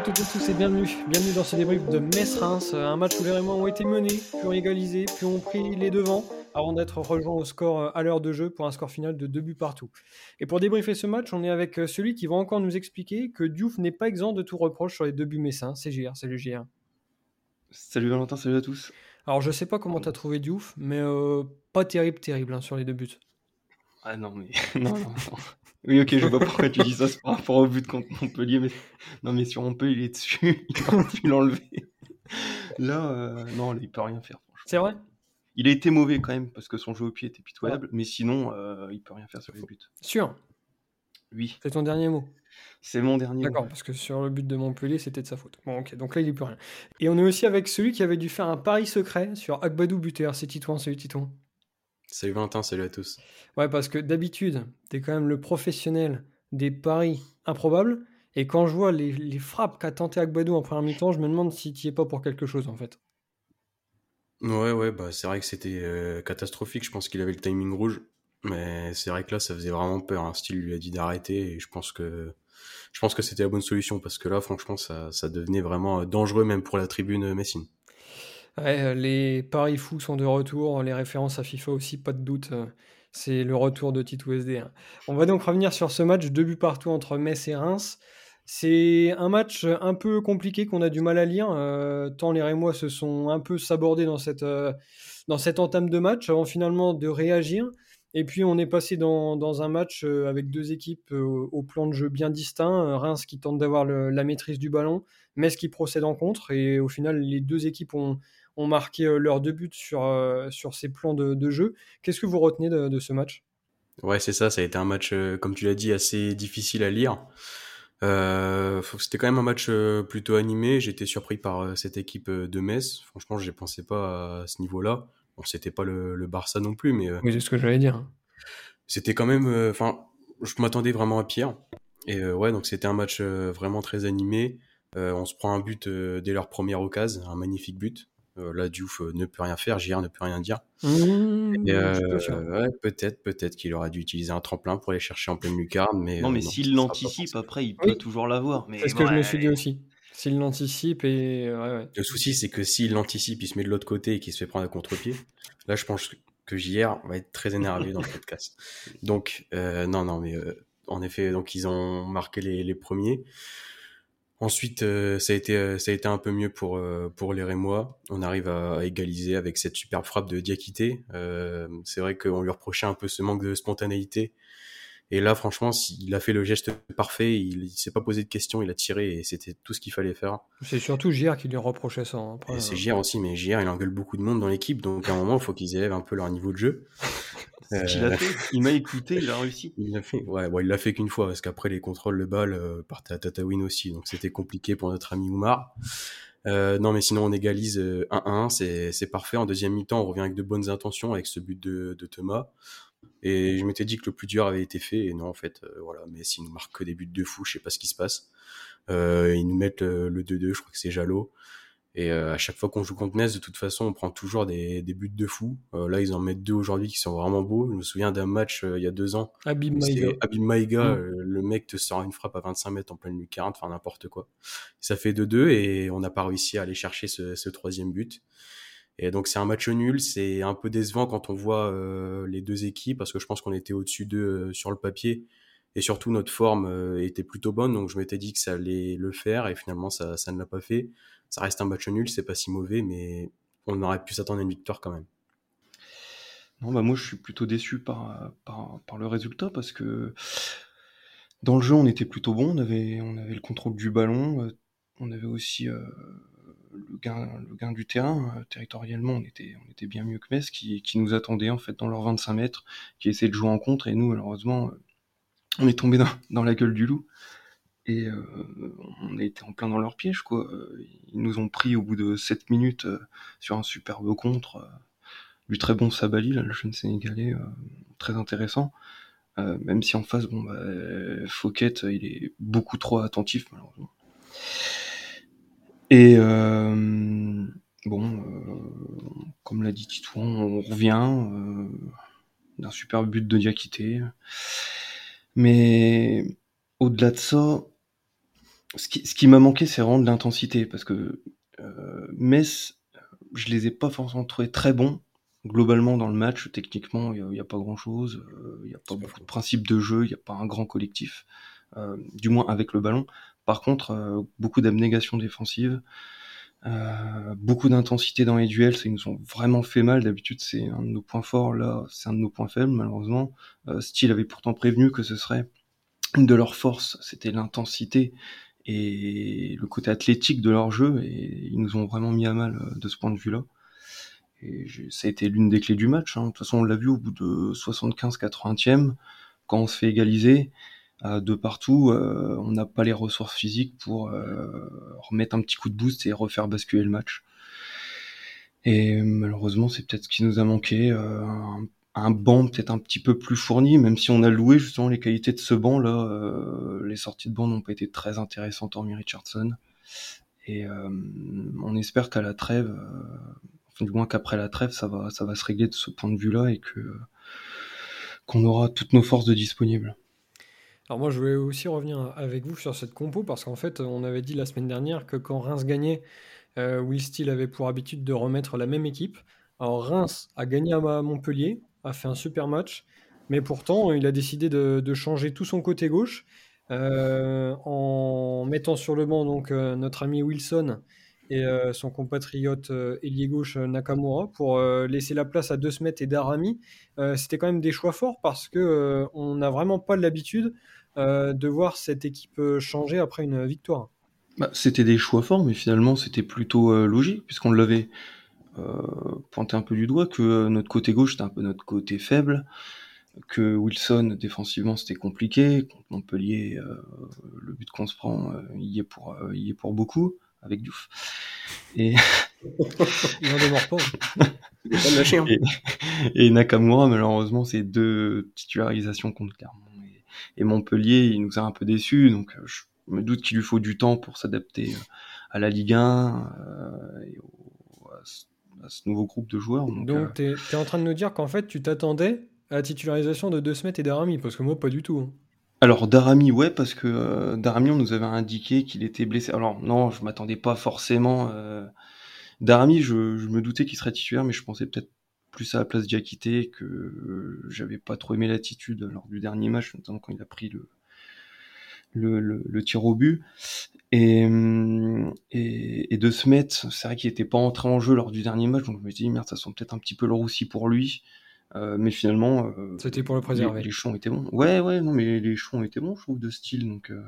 à toutes et tous et bienvenue. Bienvenue dans ce débrief de Metz-Reims, un match où les Rémois ont été menés, puis égalisés, puis ont pris les devants avant d'être rejoints au score euh, à l'heure de jeu pour un score final de deux buts partout. Et pour débriefer ce match, on est avec euh, celui qui va encore nous expliquer que Diouf n'est pas exempt de tout reproche sur les deux buts messins. C'est JR, salut JR. Salut Valentin, salut à tous. Alors je sais pas comment tu as trouvé Diouf, mais euh, pas terrible, terrible hein, sur les deux buts. Ah non, mais. non, non, Oui, ok, je vois pas pourquoi tu dis ça par rapport au but contre Montpellier, mais. Non, mais sur Montpellier, il est dessus, il aurait pu l'enlever. Là, non, il peut rien faire. C'est vrai? Il a été mauvais quand même parce que son jeu au pied était pitoyable, mais sinon, euh, il peut rien faire sur les buts. Sûr? Oui. C'est ton dernier mot C'est mon dernier D'accord, parce que sur le but de Montpellier, c'était de sa faute. Bon, ok, donc là, il n'y peut rien. Et on est aussi avec celui qui avait dû faire un pari secret sur Agbadou buteur. C'est Titouan, salut Titouan. Salut Valentin, salut à tous. Ouais, parce que d'habitude, tu es quand même le professionnel des paris improbables. Et quand je vois les, frappes qu'a tenté Agbadou en première mi-temps, je me demande si tu es pas pour quelque chose en fait. Ouais, ouais, bah c'est vrai que c'était euh, catastrophique. Je pense qu'il avait le timing rouge, mais c'est vrai que là, ça faisait vraiment peur. Un style lui a dit d'arrêter, et je pense que je pense que c'était la bonne solution parce que là, franchement, ça, ça devenait vraiment euh, dangereux même pour la tribune messine. Euh, les paris fous sont de retour, les références à FIFA aussi, pas de doute. C'est le retour de Tito SD. Hein. On va donc revenir sur ce match, deux buts partout entre Metz et Reims. C'est un match un peu compliqué qu'on a du mal à lire, euh, tant les Rémois se sont un peu sabordés dans cette, euh, dans cette entame de match avant finalement de réagir. Et puis on est passé dans, un match euh, avec deux équipes au plan de jeu bien distincts. Reims qui tente d'avoir la maîtrise du ballon, Metz qui procède en contre. Et au final, les deux équipes ont, ont marqué leurs deux buts sur, sur ces plans de, jeu. Qu'est-ce que vous retenez de, de ce match? Ouais, c'est ça. Ça a été un match, comme tu l'as dit, assez difficile à lire. Euh, c'était quand même un match euh, plutôt animé. J'étais surpris par euh, cette équipe de Metz. Franchement, je ne pensais pas à ce niveau-là. Bon, c'était pas le, Barça non plus, mais. oui, c'est ce que j'allais dire. C'était quand même. Enfin, je m'attendais vraiment à pire. Et ouais, donc c'était un match vraiment très animé. on se prend un but dès leur première occasion, un magnifique but. Euh, là, Diouf euh, ne peut rien faire, JR ne peut rien dire. Mmh, euh, peut-être, peut-être qu'il aurait dû utiliser un tremplin pour aller chercher en pleine lucarne. Mais, non, mais s'il l'anticipe, après, il peut toujours l'avoir. C'est ce que je me suis dit aussi. S'il l'anticipe et. Le souci, c'est que s'il l'anticipe, il se met de l'autre côté et qu'il se fait prendre à contre-pied. Là, je pense que JR va être très énervé dans le podcast. Donc, non, non, mais en effet, donc ils ont marqué les, les premiers. Ensuite, euh, ça a été euh, ça a été un peu mieux pour euh, pour les Rémois. On arrive à, égaliser avec cette superbe frappe de Diakité. c'est vrai qu'on lui reprochait un peu ce manque de spontanéité. Et là, franchement, il a fait le geste parfait. Il, s'est pas posé de questions. Il a tiré et c'était tout ce qu'il fallait faire. C'est surtout JR qui lui reprochait ça. Hein, c'est JR aussi, mais JR il engueule beaucoup de monde dans l'équipe. Donc à un moment, il faut qu'ils élèvent un peu leur niveau de jeu. Euh, il m'a écouté, il a réussi. Il l'a fait, ouais, il l'a fait qu'une fois, parce qu'après les contrôles de balle euh, partaient à Tatawin aussi, donc c'était compliqué pour notre ami Oumar. Euh, non, mais sinon on égalise 1-1, c'est parfait. En deuxième mi-temps, on revient avec de bonnes intentions, avec ce but de, Thomas. Et je m'étais dit que le plus dur avait été fait, et non, en fait, voilà. Mais s'ils nous marquent que des buts de fou, je sais pas ce qui se passe. ils nous mettent le 2-2, je crois que c'est Jalot. Et euh, à chaque fois qu'on joue contre Ness, de toute façon, on prend toujours des, des buts de fou. Euh, là, ils en mettent deux aujourd'hui qui sont vraiment beaux. Je me souviens d'un match euh, il y a deux ans. Abim Maïga. Mm. le mec te sort une frappe à 25 mètres en pleine lucarne, enfin n'importe quoi. Ça fait 2-2 et on n'a pas réussi à aller chercher ce, ce troisième but. Et donc c'est un match nul, c'est un peu décevant quand on voit les deux équipes parce que je pense qu'on était au-dessus d'eux sur le papier et surtout notre forme était plutôt bonne donc je m'étais dit que ça allait le faire et finalement ça, ça ne l'a pas fait ça reste un match nul, c'est pas si mauvais, mais on aurait pu s'attendre à une victoire quand même. Non, bah moi je suis plutôt déçu par, le résultat parce que dans le jeu on était plutôt bon, on avait, le contrôle du ballon, euh, on avait aussi euh, le, gain, du terrain. Euh, territorialement on était, bien mieux que Metz qui, nous attendait en fait dans leurs 25 mètres, qui essayait de jouer en contre et nous malheureusement on est tombé dans la gueule du loup. Et euh, on été en plein dans leur piège, quoi. Ils nous ont pris au bout de 7 minutes euh, sur un superbe contre euh, du très bon Sabali, là, le jeune Sénégalais, très intéressant. même si en face, bon, bah, Fouquet, il est beaucoup trop attentif, malheureusement. Et bon, comme l'a dit Titouan, on revient d'un superbe but de Diakité. Mais au-delà de ça, ce qui, ce qui m'a manqué, c'est vraiment de l'intensité, parce que euh, Metz, je les ai pas forcément trouvés très bons. Globalement, dans le match, techniquement, il n'y a, pas grand-chose. Il n'y a pas beaucoup de principes de jeu, il n'y a pas un grand collectif, du moins avec le ballon. Par contre, beaucoup d'abnégation défensive, euh, beaucoup d'intensité dans les duels, ça ils nous ont vraiment fait mal. D'habitude, c'est un de nos points forts. Là, c'est un de nos points faibles, malheureusement. Euh, Steele avait pourtant prévenu que ce serait une de leurs forces, c'était l'intensité et le côté athlétique de leur jeu, et ils nous ont vraiment mis à mal euh, de ce point de vue-là. Et ça a été l'une des clés du match. Hein. De toute façon, on l'a vu au bout de 75-80e, quand on se fait égaliser de partout, euh, on n'a pas les ressources physiques pour euh, remettre un petit coup de boost et refaire basculer le match. Et malheureusement, c'est peut-être ce qui nous a manqué. Euh, un, un, banc peut-être un petit peu plus fourni, même si on a loué justement les qualités de ce banc là. les sorties de banc n'ont pas été très intéressantes en Richardson. Et on espère qu'à la trêve, enfin, du moins qu'après la trêve, ça va, ça va se régler de ce point de vue-là et que qu'on aura toutes nos forces de disponibles. Alors moi, je voulais aussi revenir avec vous sur cette compo parce qu'en fait, on avait dit la semaine dernière que quand Reims gagnait, euh, Will Steele avait pour habitude de remettre la même équipe. Alors Reims a gagné à Montpellier, a fait un super match, mais pourtant, il a décidé de, changer tout son côté gauche euh, en mettant sur le banc donc euh, notre ami Wilson et son compatriote ailier gauche Nakamura pour laisser la place à De Smet et Darami. C'était quand même des choix forts parce que on n'a vraiment pas l'habitude euh, de voir cette équipe euh, changer après une victoire bah, C'était des choix forts, mais finalement c'était plutôt euh, logique, puisqu'on l'avait pointé un peu du doigt, que notre côté gauche c'était un peu notre côté faible, que Wilson défensivement c'était compliqué, contre Montpellier le but qu'on se prend il y est pour il est pour beaucoup avec Diouf. Et il en démord pas. Hein. et, et Nakamura malheureusement c'est deux titularisations contre Clermont et Montpellier, il nous a un peu déçus, donc euh, je me doute qu'il lui faut du temps pour s'adapter euh, à la Ligue 1 euh, et à, ce, nouveau groupe de joueurs. Donc, tu es, en train de nous dire qu'en fait, tu t'attendais à la titularisation de De Smet et Darami, parce que moi, pas du tout. Hein. Alors Darami, ouais, parce que Darami, on nous avait indiqué qu'il était blessé. Alors non, je m'attendais pas forcément. Darami, je, je, me doutais qu'il serait titulaire, mais je pensais peut-être plus à la place Diakité que euh, j'avais pas trop aimé l'attitude lors du dernier match, notamment quand il a pris le, le, le, tir au but. Et, et, et de Smet, c'est vrai qu'il était pas entré en jeu lors du dernier match, donc je me suis dit, merde, ça sent peut-être un petit peu le roussi pour lui. Euh, mais finalement, euh, c'était pour le préserver. Les, les choix étaient bons. Ouais, ouais, non, mais les choix étaient bons, je trouve, de style. Donc, euh,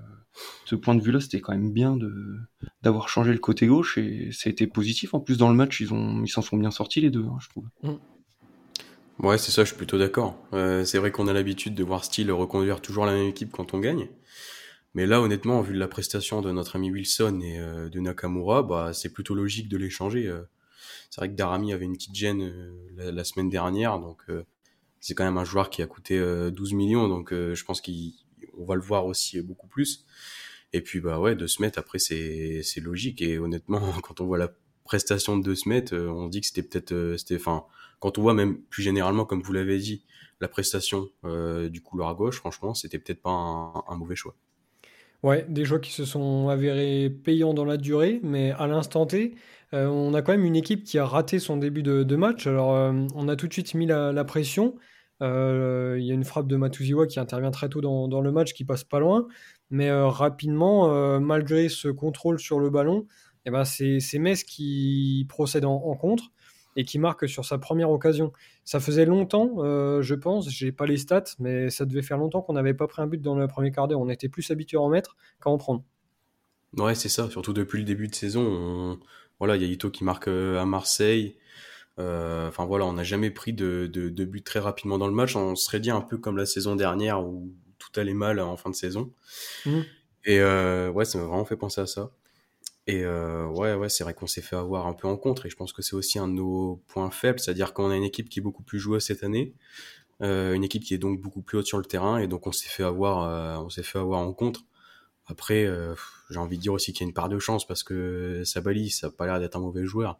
ce point de vue-là, c'était quand même bien de d'avoir changé le côté gauche et ça a été positif. En plus, dans le match, ils ont, ils s'en sont bien sortis les deux, hein, je trouve. Mm. Ouais, c'est ça, je suis plutôt d'accord. Euh, c'est vrai qu'on a l'habitude de voir Steele reconduire toujours la même équipe quand on gagne. Mais là, honnêtement, vu la prestation de notre ami Wilson et euh, de Nakamura, bah, c'est plutôt logique de les changer. Euh. C'est vrai que Darami avait une petite gêne la, semaine dernière, donc c'est quand même un joueur qui a coûté 12 millions, donc je pense qu'on va le voir aussi beaucoup plus. Et puis, bah ouais, de se mettre après, c'est logique. Et honnêtement, quand on voit la prestation de De Smet, on dit que c'était peut-être, c'était, enfin, quand on voit même plus généralement, comme vous l'avez dit, la prestation euh, du couloir gauche, franchement, c'était peut-être pas un, mauvais choix. Ouais, des choix qui se sont avérés payants dans la durée, mais à l'instant T, euh, on a quand même une équipe qui a raté son début de, match. Alors, euh, on a tout de suite mis la, pression. Il y a une frappe de Matuziwa qui intervient très tôt dans, le match, qui passe pas loin. Mais rapidement, malgré ce contrôle sur le ballon, eh ben c'est Metz qui procède en contre et qui marque sur sa première occasion. Ça faisait longtemps, euh, je pense, j'ai pas les stats, mais ça devait faire longtemps qu'on n'avait pas pris un but dans le premier quart d'heure. On était plus habitué à en mettre qu'à en prendre. Ouais, c'est ça. Surtout depuis le début de saison, voilà, il y a Ito qui marque euh, à Marseille. Euh, enfin voilà, on n'a jamais pris de, de, but très rapidement dans le match. On serait dit un peu comme la saison dernière où tout allait mal en fin de saison. Mmh. Et ouais, ça m'a vraiment fait penser à ça. Et euh, ouais, ouais, c'est vrai qu'on s'est fait avoir un peu en contre, et je pense que c'est aussi un de nos points faibles, c'est-à-dire qu'on a une équipe qui est beaucoup plus joueuse cette année, euh, une équipe qui est donc beaucoup plus haute sur le terrain, et donc on s'est fait avoir, euh, on s'est fait avoir en contre. Après, j'ai envie de dire aussi qu'il y a une part de chance parce que Sabali, ça a pas l'air d'être un mauvais joueur.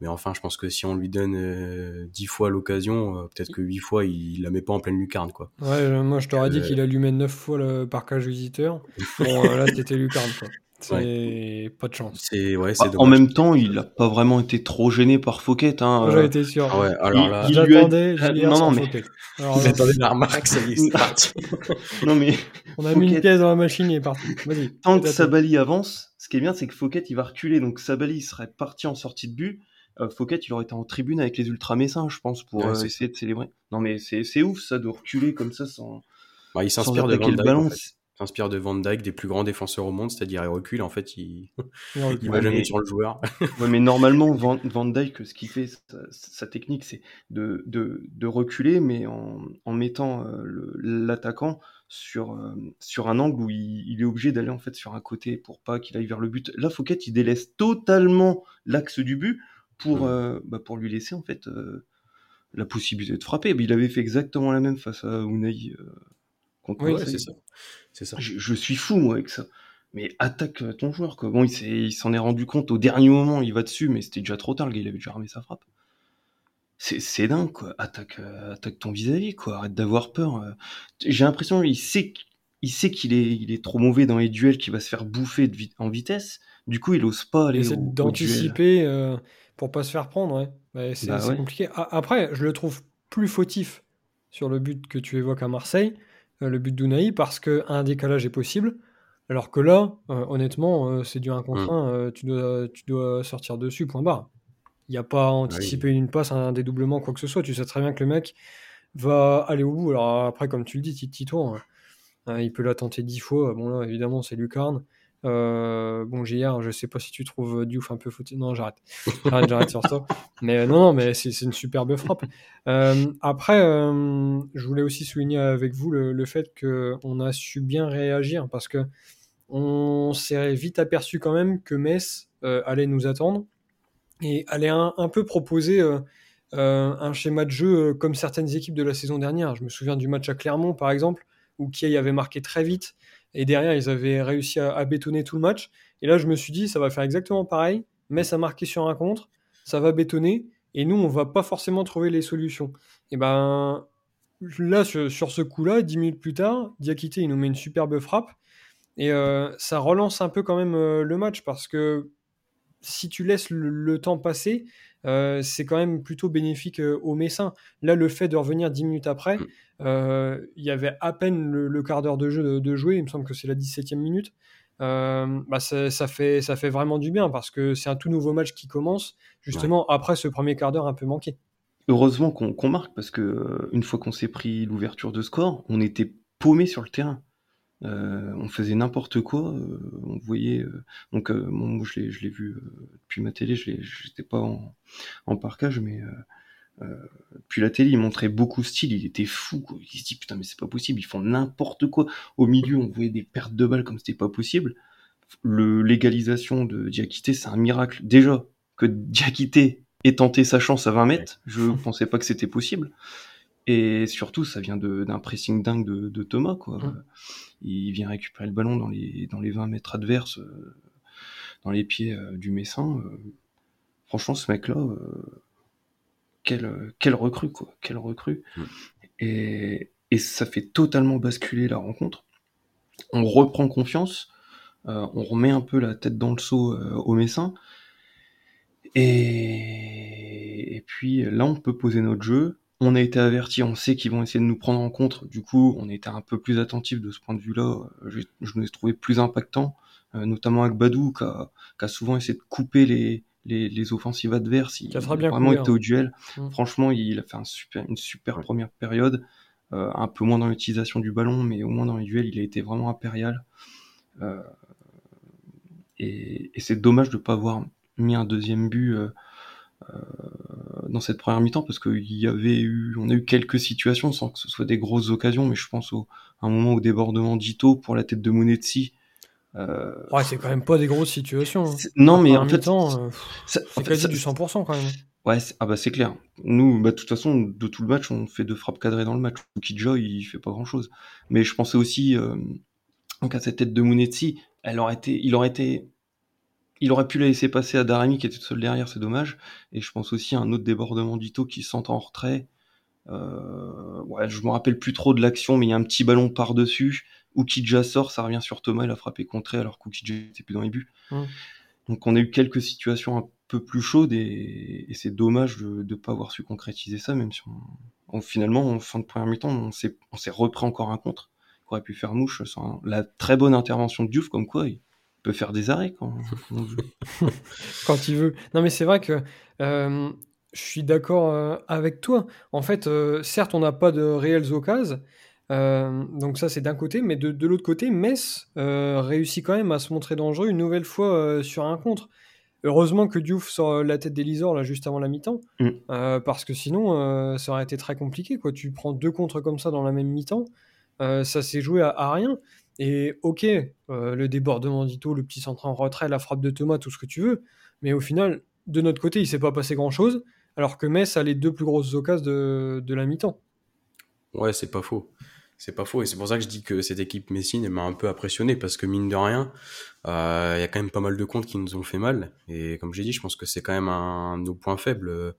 Mais enfin, je pense que si on lui donne 10 fois l'occasion, peut-être que 8 fois, il, la met pas en pleine lucarne, quoi. Ouais, moi je t'aurais dit qu'il allumait 9 fois le parcage visiteur. Bon, là, c'était lucarne, quoi. C'est pas de chance. C'est ouais, Bah, c'est en même temps, il a pas vraiment été trop gêné par Fouquet. Hein, euh, J'avais été sûr. Ah ouais, alors il- là, il- lui a- non, non, mais-. Alors là, J'attendais la remarque, ça y est, c'est parti. non mais on a mis une pièce dans la machine, il est parti. Vas-y. tant que. Sabali avance, ce qui est bien, c'est que Fouquet il va reculer. Donc Sabali serait parti en sortie de but. Euh, Fouquet il aurait été en tribune avec les ultra messins, je pense, pour Ouais, euh, essayer de célébrer. Non mais c'est c'est ouf ça de reculer comme ça sans, Bah, il sans s'inspire de attaquer Van s'inspire de Van Dijk, des plus grands défenseurs au monde, c'est-à-dire il recule, en fait, il, va jamais mais- sur le joueur. Ouais, mais normalement, Van, Van Dyke, ce qu'il fait, sa, sa technique, c'est de, de, de reculer, mais en, en mettant euh, l'attaquant sur, euh, sur un angle où il, il est obligé d'aller en fait sur un côté pour pas qu'il aille vers le but. Là, Fouquet, il délaisse totalement l'axe du but pour, Mm. euh, bah, pour lui laisser en fait euh, la possibilité de frapper. Mais il avait fait exactement la même face à Unai Oui, Ouais, c'est ça. Je, je suis fou moi avec ça. Mais attaque euh, ton joueur quoi. Bon, il s'en est rendu compte au dernier moment, il va dessus, mais c'était déjà trop tard, le gars, il avait déjà armé sa frappe. C'est dingue quoi. Attaque, euh, attaque ton vis-à-vis quoi. Arrête d'avoir peur. euh. J'ai l'impression il sait il sait qu'il est il est trop mauvais dans les duels, qu'il va se faire bouffer de en vitesse. Du coup, il ose pas Il aller essaie d'anticiper euh, pour pas se faire prendre. Ouais. Bah, c'est Bah ouais. compliqué. Après, je le trouve plus fautif sur le but que tu évoques à Marseille, le but d'Unai, parce qu'un décalage est possible. Alors que là, euh, honnêtement, euh, c'est du 1 contre Mm. 1, euh, tu, dois, tu dois sortir dessus, point barre. Il n'y a pas à anticiper une passe, un dédoublement, quoi que ce soit. Tu sais très bien que le mec va aller au bout. Alors après, comme tu le dis, Tito, hein, hein, il peut la tenter dix fois. Bon là, évidemment, c'est Lucarne. Euh, bon, JR, je sais pas si tu trouves Diouf un peu fautif. Non, j'arrête. J'arrête, sur ça. Mais euh, non, non, mais c'est une superbe frappe. Euh, après, je voulais aussi souligner avec vous le, le fait qu'on a su bien réagir parce que on s'est vite aperçu quand même que Metz allait nous attendre et allait un, un peu proposer un schéma de jeu comme certaines équipes de la saison dernière. Je me souviens du match à Clermont, par exemple, où Kiei avait marqué très vite et derrière, ils avaient réussi à, bétonner tout le match. Et là, je me suis dit, ça va faire exactement pareil. Metz a marqué sur un contre, ça va bétonner et nous, on va pas forcément trouver les solutions. Et ben là, sur, ce coup-là, dix minutes plus tard, Diakité, il nous met une superbe frappe. Et euh, ça relance un peu quand même euh, le match parce que si tu laisses le temps passer, euh, c'est quand même plutôt bénéfique euh, aux Messins. Là, le fait de revenir 10 minutes après, Mm. euh, il y avait à peine le, le quart d'heure de jeu de, de jouer, il me semble que c'est la 17e minute. Bah ça, ça fait, ça fait vraiment du bien parce que c'est un tout nouveau match qui commence, justement après ce premier quart d'heure un peu manqué. Heureusement qu'on marque parce que une fois qu'on s'est pris l'ouverture de score, on était paumé sur le terrain. Euh, on faisait n'importe quoi. euh, on voyait. euh, donc, euh, bon, moi, je l'ai, je l'ai vu euh, depuis ma télé. Je l'ai, j'étais pas en, en parcage, mais euh, euh, depuis la télé, il montrait beaucoup de style. Il était fou. Quoi. Il se dit putain, mais c'est pas possible. Ils font n'importe quoi. Au milieu, on voyait des pertes de balles comme c'était pas possible. Le l'égalisation de Diakité, c'est un miracle. Déjà que Diakité ait tenté sa chance à 20 mètres, je pensais pas que c'était possible. Et surtout, ça vient de- d'un pressing dingue de, de Thomas. Quoi. Il vient récupérer le ballon dans les, dans les 20 mètres adverses, euh, dans les pieds euh, du Messin. euh. franchement, ce mec-là, quel, quel recrue, quoi. Quel recrue. Et, et ça fait totalement basculer la rencontre. On reprend confiance, on remet un peu la tête dans le seau au Messin. Et, et puis là, on peut poser notre jeu. On a été averti, on sait qu'ils vont essayer de nous prendre en contre. Du coup, on était un peu plus attentif de ce point de vue-là. Je, je nous ai trouvé plus impactant, euh, notamment avec Badou, qui a, qui a souvent essayé de couper les, les, les offensives adverses. Il Qui a très a bien vraiment été au duel. Mm. Franchement, il a fait un super, une super première période. Euh, un peu moins dans l'utilisation du ballon, mais au moins dans les duels, il a été vraiment impérial. Euh, et, et c'est dommage de ne pas avoir mis un deuxième but euh, euh, dans cette première mi-temps parce qu'il y avait eu, on a eu quelques situations sans que ce soit des grosses occasions, mais je pense au, à un moment au débordement d'Ito pour la tête de Monetsi. Euh, Ouais, c'est quand même pas des grosses situations. hein. non, mais en fait, euh, c'est quasi ça- du 100% quand même. Ouais, c'est- ah bah c'est clair. Nous, bah, de toute façon, de tout le match, on fait deux frappes cadrées dans le match. Kidja, il fait pas grand chose. Mais je pensais aussi, euh, donc à cette tête de Munetsi, elle aurait été, il aurait été, il aurait pu la laisser passer à Darami qui était tout seul derrière, c'est dommage. Et je pense aussi à un autre débordement d'Ito qui s'entend en retrait. Euh, ouais, je me rappelle plus trop de l'action, mais il y a un petit ballon par-dessus. Oukidja sort, ça revient sur Thomas, il a frappé contré alors qu'Oukidja n'était plus dans les buts. Donc on a eu quelques situations un peu plus chaudes et, c'est dommage de ne pas avoir su concrétiser ça, même si on, finalement en fin de première mi-temps on s'est repris encore un contre. Il aurait pu faire mouche sans la très bonne intervention de Diouf, comme quoi il peut faire des arrêts quand, quand il veut. Non mais c'est vrai que euh, je suis d'accord euh, avec toi. En fait, euh, certes on n'a pas de réelles occasions. donc ça c'est d'un côté, mais de, l'autre côté, Metz réussit quand même à se montrer dangereux une nouvelle fois sur un contre. Heureusement que Diouf sort la tête d'Elisor là juste avant la mi-temps, mm. euh, parce que sinon euh, ça aurait été très compliqué. Quoi. Tu prends deux contres comme ça dans la même mi-temps, ça s'est joué à, rien. Et ok, le débordement d'Ito, le petit centre en retrait, la frappe de Thomas, tout ce que tu veux, mais au final, de notre côté, il s'est pas passé grand-chose, alors que Metz a les deux plus grosses occasions de, de la mi-temps. Ouais, c'est pas faux. C'est pas faux. Et c'est pour ça que je dis que cette équipe Messine m'a un peu impressionné parce que mine de rien, euh, il y a quand même pas mal de comptes qui nous ont fait mal. Et comme j'ai dit, je pense que c'est quand même un de nos points faibles.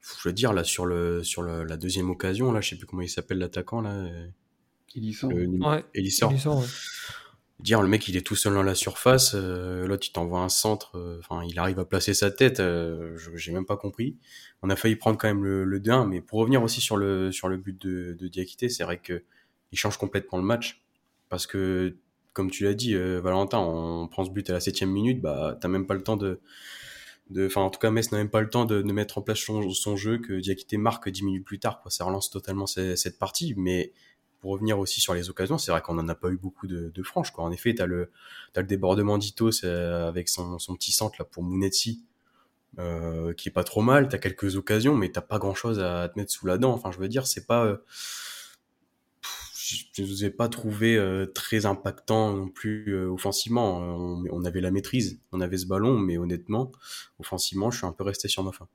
Je veux dire, là, sur, le, sur la deuxième occasion, là, je sais plus comment il s'appelle l'attaquant, là. Elissor. Ouais, Dire, le mec, il est tout seul dans la surface. Euh, L'autre, il t'envoie un centre. Euh, enfin, il arrive à placer sa tête. Euh, j'ai même pas compris. On a failli prendre quand même le, le 2-1. Mais pour revenir aussi sur le, sur le but de, de Diakité, c'est vrai que il change complètement le match. Parce que, comme tu l'as dit, euh, Valentin, on prend ce but à la septième minute, bah, t'as même pas le temps de. Enfin, en tout cas, Metz n'a même pas le temps de, de mettre en place son, jeu que Diakité marque dix minutes plus tard. Quoi. Ça relance totalement cette, partie. Mais pour revenir aussi sur les occasions, c'est vrai qu'on n'en a pas eu beaucoup de, franches. En effet, tu as le, débordement d'Ito avec son, petit centre là, pour Mounetzi, euh, qui est pas trop mal. Tu as quelques occasions, mais t'as pas grand-chose à te mettre sous la dent. Enfin, je veux dire, c'est pas... Euh, je ne vous ai pas trouvé euh, très impactant non plus euh, offensivement. On, on, avait la maîtrise, on avait ce ballon, mais honnêtement, offensivement, je suis un peu resté sur ma fin.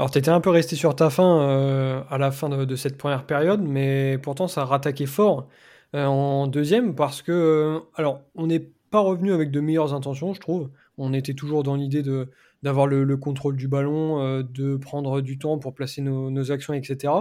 Alors, tu étais un peu resté sur ta fin euh, à la fin de, cette première période, mais pourtant, ça a rattaqué fort en deuxième parce que, alors, on n'est pas revenu avec de meilleures intentions, je trouve. On était toujours dans l'idée d'avoir le, contrôle du ballon, de prendre du temps pour placer nos, actions, etc.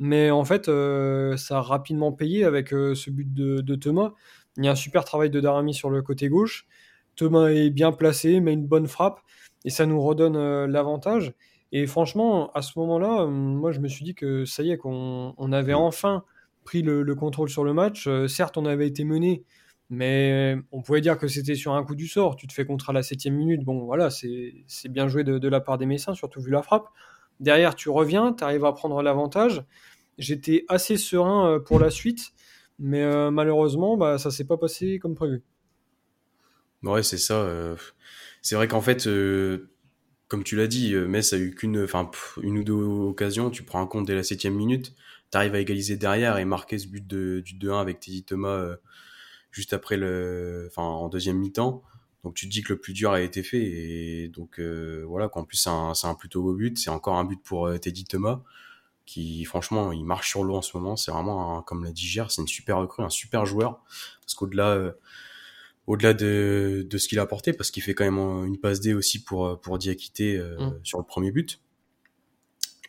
Mais en fait, euh, ça a rapidement payé avec euh, ce but de, Thomas. Il y a un super travail de Darami sur le côté gauche. Thomas est bien placé, met une bonne frappe et ça nous redonne euh, l'avantage. Et franchement, à ce moment-là, moi je me suis dit que ça y est, qu'on on avait enfin pris le, contrôle sur le match. certes, on avait été mené, mais on pouvait dire que c'était sur un coup du sort. Tu te fais contre à la septième minute. Bon, voilà, c'est bien joué de, de, la part des Messins, surtout vu la frappe. Derrière, tu reviens, tu arrives à prendre l'avantage. J'étais assez serein euh, pour la suite, mais euh, malheureusement, bah, ça s'est pas passé comme prévu. Ouais, c'est ça. Euh, c'est vrai qu'en fait, comme tu l'as dit, Metz a eu qu'une, ou deux occasions. Tu prends un compte dès la septième minute, tu arrives à égaliser derrière et marquer ce but de, du 2-1 avec Teddy Thomas juste après le, enfin, en deuxième mi-temps. Donc tu te dis que le plus dur a été fait et donc voilà qu'en plus c'est un, plutôt beau but. C'est encore un but pour Teddy Thomas qui franchement il marche sur l'eau en ce moment. C'est vraiment comme l'a dit Gère, c'est une super recrue, un super joueur parce qu'au-delà euh, au-delà de, de ce qu'il a apporté, parce qu'il fait quand même une passe D aussi pour pour Diakité euh, mm. sur le premier but.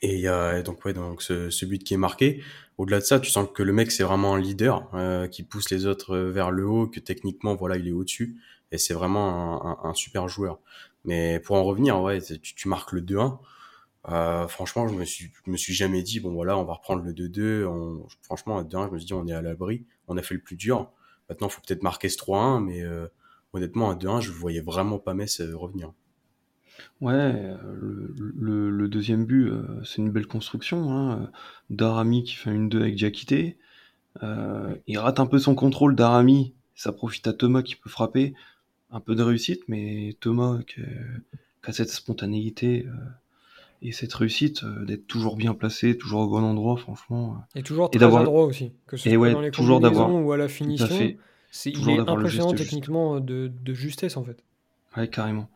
Et il y a donc ouais donc ce, ce, but qui est marqué. Au-delà de ça, tu sens que le mec c'est vraiment un leader euh, qui pousse les autres vers le haut, que techniquement voilà il est au-dessus et c'est vraiment un, un, super joueur. Mais pour en revenir, ouais, tu, tu marques le 2-1. Euh, franchement, je me suis, je me suis jamais dit, bon voilà, on va reprendre le 2-2. Franchement, à 2 je me suis dit, on est à l'abri, on a fait le plus dur. Maintenant, il faut peut-être marquer ce 3-1, mais euh, honnêtement, à 2-1, je ne voyais vraiment pas Metz euh, revenir. Ouais, le, le, deuxième but, c'est une belle construction. Hein. Darami qui fait une 2 avec Diakité. il rate un peu son contrôle, Darami. Ça profite à Thomas qui peut frapper. Un peu de réussite, mais Thomas qui, qui a cette spontanéité et cette réussite euh, d'être toujours bien placé, toujours au bon endroit, franchement. Euh, et toujours très adroit aussi, que ce soit dans les toujours d'avoir ou à la finition. C'est il est impressionnant techniquement de, de, justesse en fait. Ouais, carrément.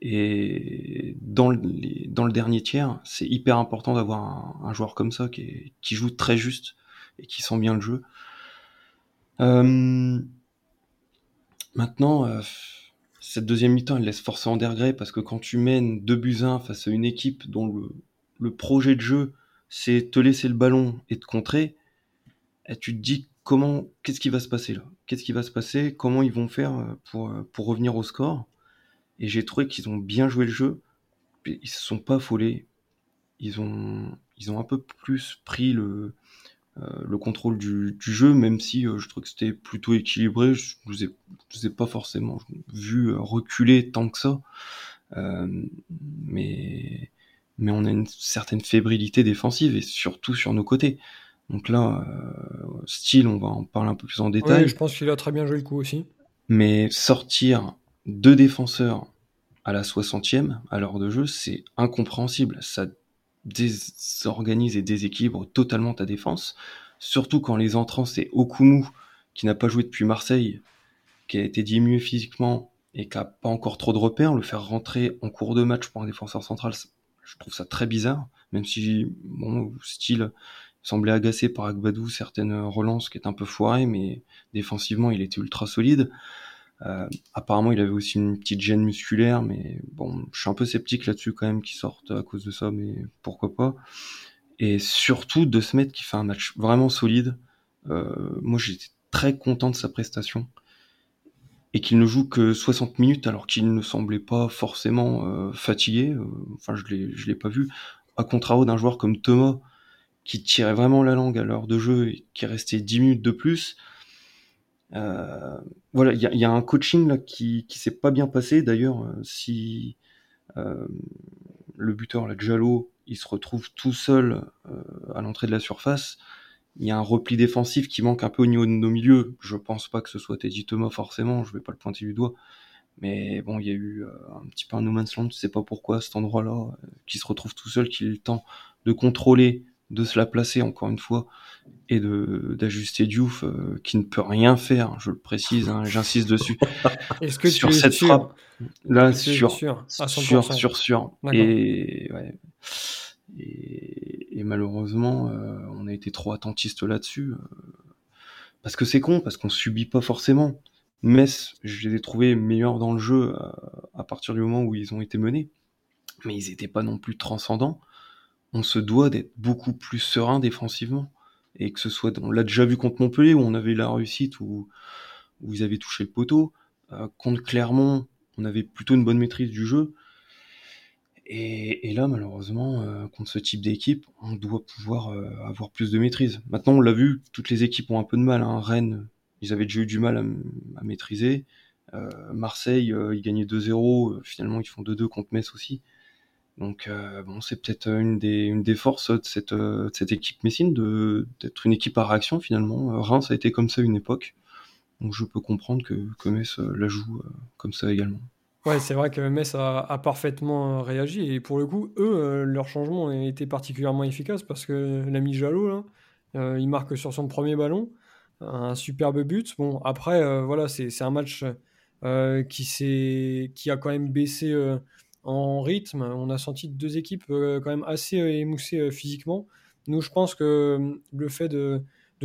Et dans le, dans le dernier tiers, c'est hyper important d'avoir un, joueur comme ça qui, qui joue très juste et qui sent bien le jeu. Euh, maintenant, euh, cette deuxième mi-temps, elle laisse forcément des regrets parce que quand tu mènes 2 buts 1 face à une équipe dont le, projet de jeu, c'est te laisser le ballon et te contrer, et eh, tu te dis comment, qu'est-ce qui va se passer là? Qu'est-ce qui va se passer? Comment ils vont faire euh, pour, euh, pour revenir au score? Et j'ai trouvé qu'ils ont bien joué le jeu. Ils se sont pas affolés. Ils ont, ils ont un peu plus pris le, le contrôle du, du, jeu, même si je trouve que c'était plutôt équilibré. Je ne les, ai pas forcément vu reculer tant que ça. mais, mais on a une certaine fébrilité défensive et surtout sur nos côtés. Donc là, euh, style, on va en parler un peu plus en détail. Oui, je pense qu'il a très bien joué le coup aussi. Mais sortir deux défenseurs à la 60e à l'heure de jeu, c'est incompréhensible. Ça désorganise et déséquilibre totalement ta défense. Surtout quand les entrants, c'est Okumu, qui n'a pas joué depuis Marseille, qui a été diminué physiquement et qui n'a pas encore trop de repères. Le faire rentrer en cours de match pour un défenseur central, je trouve ça très bizarre. Même si, bon, style, semblait agacé par Agbadou, certaines relances qui étaient un peu foirées, mais défensivement, il était ultra solide. Euh, apparemment, il avait aussi une petite gêne musculaire, mais bon, je suis un peu sceptique là-dessus quand même qu'il sorte à cause de ça, mais pourquoi pas. Et surtout de se mettre qui fait un match vraiment solide. Euh, moi, j'étais très content de sa prestation et qu'il ne joue que 60 minutes alors qu'il ne semblait pas forcément euh, fatigué. Enfin, je l'ai, l'ai pas vu. À contrario d'un joueur comme Thomas, qui tirait vraiment la langue à l'heure de jeu et qui restait 10 minutes de plus. Euh, voilà, il y, y, a un coaching là qui, qui s'est pas bien passé. D'ailleurs, euh, si euh, le buteur, là, Jallo, il se retrouve tout seul euh, à l'entrée de la surface, il y a un repli défensif qui manque un peu au niveau de nos milieux. Je pense pas que ce soit Teddy Thomas forcément, je vais pas le pointer du doigt. Mais bon, il y a eu un petit peu un no man's land, je sais pas pourquoi, cet endroit-là, qui se retrouve tout seul, qui eu le temps de contrôler de se la placer encore une fois et de d'ajuster Diouf euh, qui ne peut rien faire, je le précise, hein, j'insiste dessus. Est-ce que sur tu cette sûr frappe, là sûr, sur sûr, sur sur sur et, ouais. et, et malheureusement euh, on a été trop attentiste là-dessus euh, parce que c'est con parce qu'on subit pas forcément. Metz, je les ai trouvés meilleurs dans le jeu à, à partir du moment où ils ont été menés, mais ils étaient pas non plus transcendants on se doit d'être beaucoup plus serein défensivement. Et que ce soit, on l'a déjà vu contre Montpellier où on avait la réussite, où, ils avaient touché le poteau. Euh, contre Clermont, on avait plutôt une bonne maîtrise du jeu. Et, là, malheureusement, euh, contre ce type d'équipe, on doit pouvoir euh, avoir plus de maîtrise. Maintenant, on l'a vu, toutes les équipes ont un peu de mal. Hein. Rennes, ils avaient déjà eu du mal à, à maîtriser. Marseille, ils gagnaient 2-0. Finalement, ils font 2-2 contre Metz aussi. Donc euh, bon, c'est peut-être une des, une des forces de cette, de cette équipe messine d'être une équipe à réaction finalement. Reims a été comme ça une époque, donc je peux comprendre que, que Metz la joue comme ça également. Ouais, c'est vrai que Metz a, parfaitement réagi et pour le coup, eux, euh, leur changement a été particulièrement efficace parce que l'ami Jalot, euh, il marque sur son premier ballon un superbe but. Bon, après, euh, voilà, c'est un match qui, qui a quand même baissé en rythme. On a senti deux équipes euh, quand même assez euh, émoussées euh, physiquement. Nous, je pense que le fait de,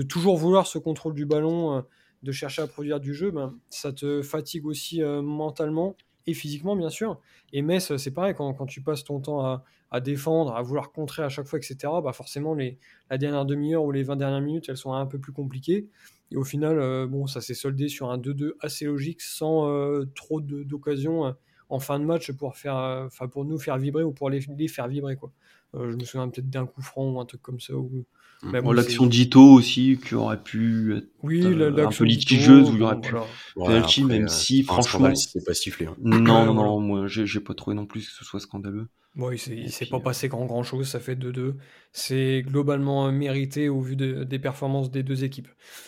toujours vouloir ce contrôle du ballon, de chercher à produire du jeu, ben, ça te fatigue aussi mentalement et physiquement, bien sûr. Et Metz, c'est pareil, quand, tu passes ton temps à, défendre, à vouloir contrer à chaque fois, etc., bah forcément, les, la dernière demi-heure ou les 20 dernières minutes, elles sont un peu plus compliquées. Et au final, bon, ça s'est soldé sur un 2-2 assez logique, sans trop d'occasions en fin de match pour faire, enfin pour nous faire vibrer ou pour les, les faire vibrer quoi. Euh, je me souviens peut-être d'un coup franc ou un truc comme ça. Ou... Bon, bon, l'action d'Ito aussi qui aurait pu être oui, euh, un peu litigieuse où il y aurait pu voilà. penalty ouais, même euh, si franchement c'est pas sifflé. Hein. Non non non moi j'ai pas trouvé non plus que ce soit scandaleux. Bon, il s'est, s'est pas passé grand grand chose, ça fait 2-2. C'est globalement mérité au vu de, des performances des deux équipes.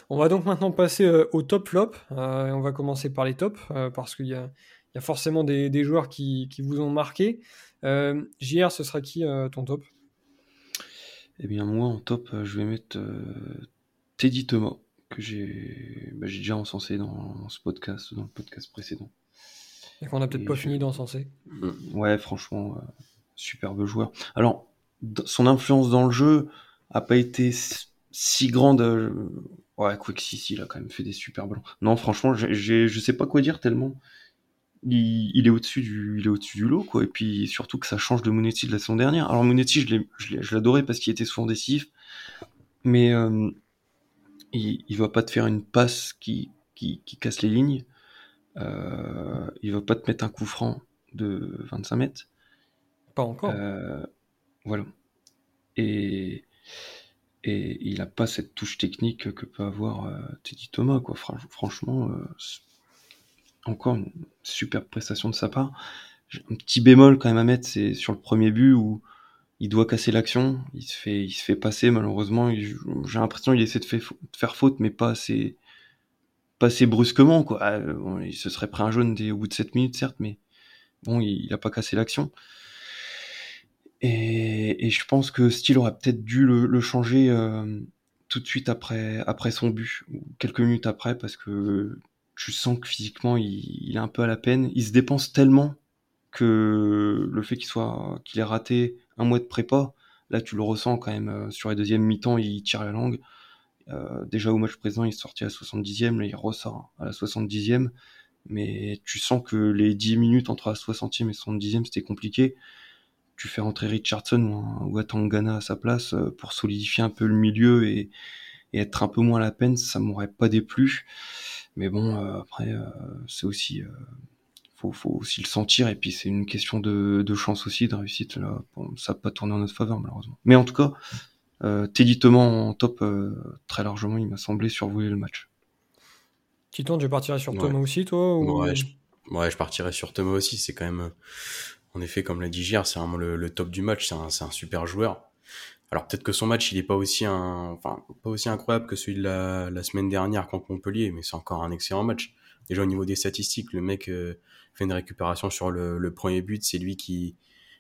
On va donc maintenant passer euh, au top flop. Euh, on va commencer par les tops euh, parce qu'il y a, il y a forcément des, des joueurs qui, qui, vous ont marqué. Euh, JR, ce sera qui euh, ton top? Eh bien, moi, en top, je vais mettre euh, Teddy Thomas, que j'ai bah, déjà encensé dans ce podcast, dans le podcast précédent. Et qu'on n'a peut-être pas je... fini d'encenser. Ouais, franchement, euh, superbe joueur. Alors, son influence dans le jeu a pas été si grande. Euh, ouais, Quick Sissi, il a quand même fait des super ballons. Non, franchement, j'ai, je sais pas quoi dire tellement il, il, est au-dessus du, il est au-dessus du lot, quoi. Et puis surtout que ça change de Monetti de la saison dernière. Alors Monetti, je, je l'adorais parce qu'il était souvent décisif, mais euh, il, il va pas te faire une passe qui, qui, qui casse les lignes. Euh, il va pas te mettre un coup franc de 25 mètres. Pas encore. Euh, voilà. Et, et il a pas cette touche technique que peut avoir euh, Teddy Thomas, quoi. Fran- franchement, encore une superbe prestation de sa part. Un petit bémol quand même à mettre, c'est sur le premier but où il doit casser l'action. Il se fait, il se fait passer malheureusement. J'ai l'impression qu'il essaie de, faire faute, mais pas assez, brusquement, quoi. Ah, il se serait pris un jaune dès, au bout de 7 minutes, certes, mais bon, il, il a pas cassé l'action. Et, je pense que Steele aurait peut-être dû le, le changer euh, tout de suite après, après son but, ou quelques minutes après, parce que tu sens que physiquement il, est un peu à la peine. Il se dépense tellement que le fait qu'il soit qu'il ait raté un mois de prépa, là tu le ressens quand même euh, sur les deuxièmes mi-temps, il tire la langue. Euh, déjà au match présent, il est sorti à la 70e, là il ressort à la 70e, mais tu sens que les 10 minutes entre la 60e et 70e c'était compliqué. Tu fais rentrer Richardson ou, un, ou à sa place euh, pour solidifier un peu le milieu et, et être un peu moins à la peine, ça m'aurait pas déplu. Mais bon, euh, après, euh, c'est aussi, euh, faut, faut aussi le sentir et puis c'est une question de, de chance aussi, de réussite. Là, bon, ça n'a pas tourné en notre faveur malheureusement. Mais en tout cas, euh, Teddy Thomas en top euh, très largement, il m'a semblé survoler le match. Titon, tu partirais sur Ouais. Thomas aussi, toi ou... Ouais, je, ouais, je partirais sur Thomas aussi. C'est quand même, en effet, comme l'a dit Gir, c'est vraiment le, le top du match. C'est un, c'est un super joueur. Alors peut-être que son match, il est pas aussi un, enfin, pas aussi incroyable que celui de la, la semaine dernière contre Montpellier, mais c'est encore un excellent match. Déjà au niveau des statistiques, le mec euh, fait une récupération sur le, le premier but. C'est lui qui,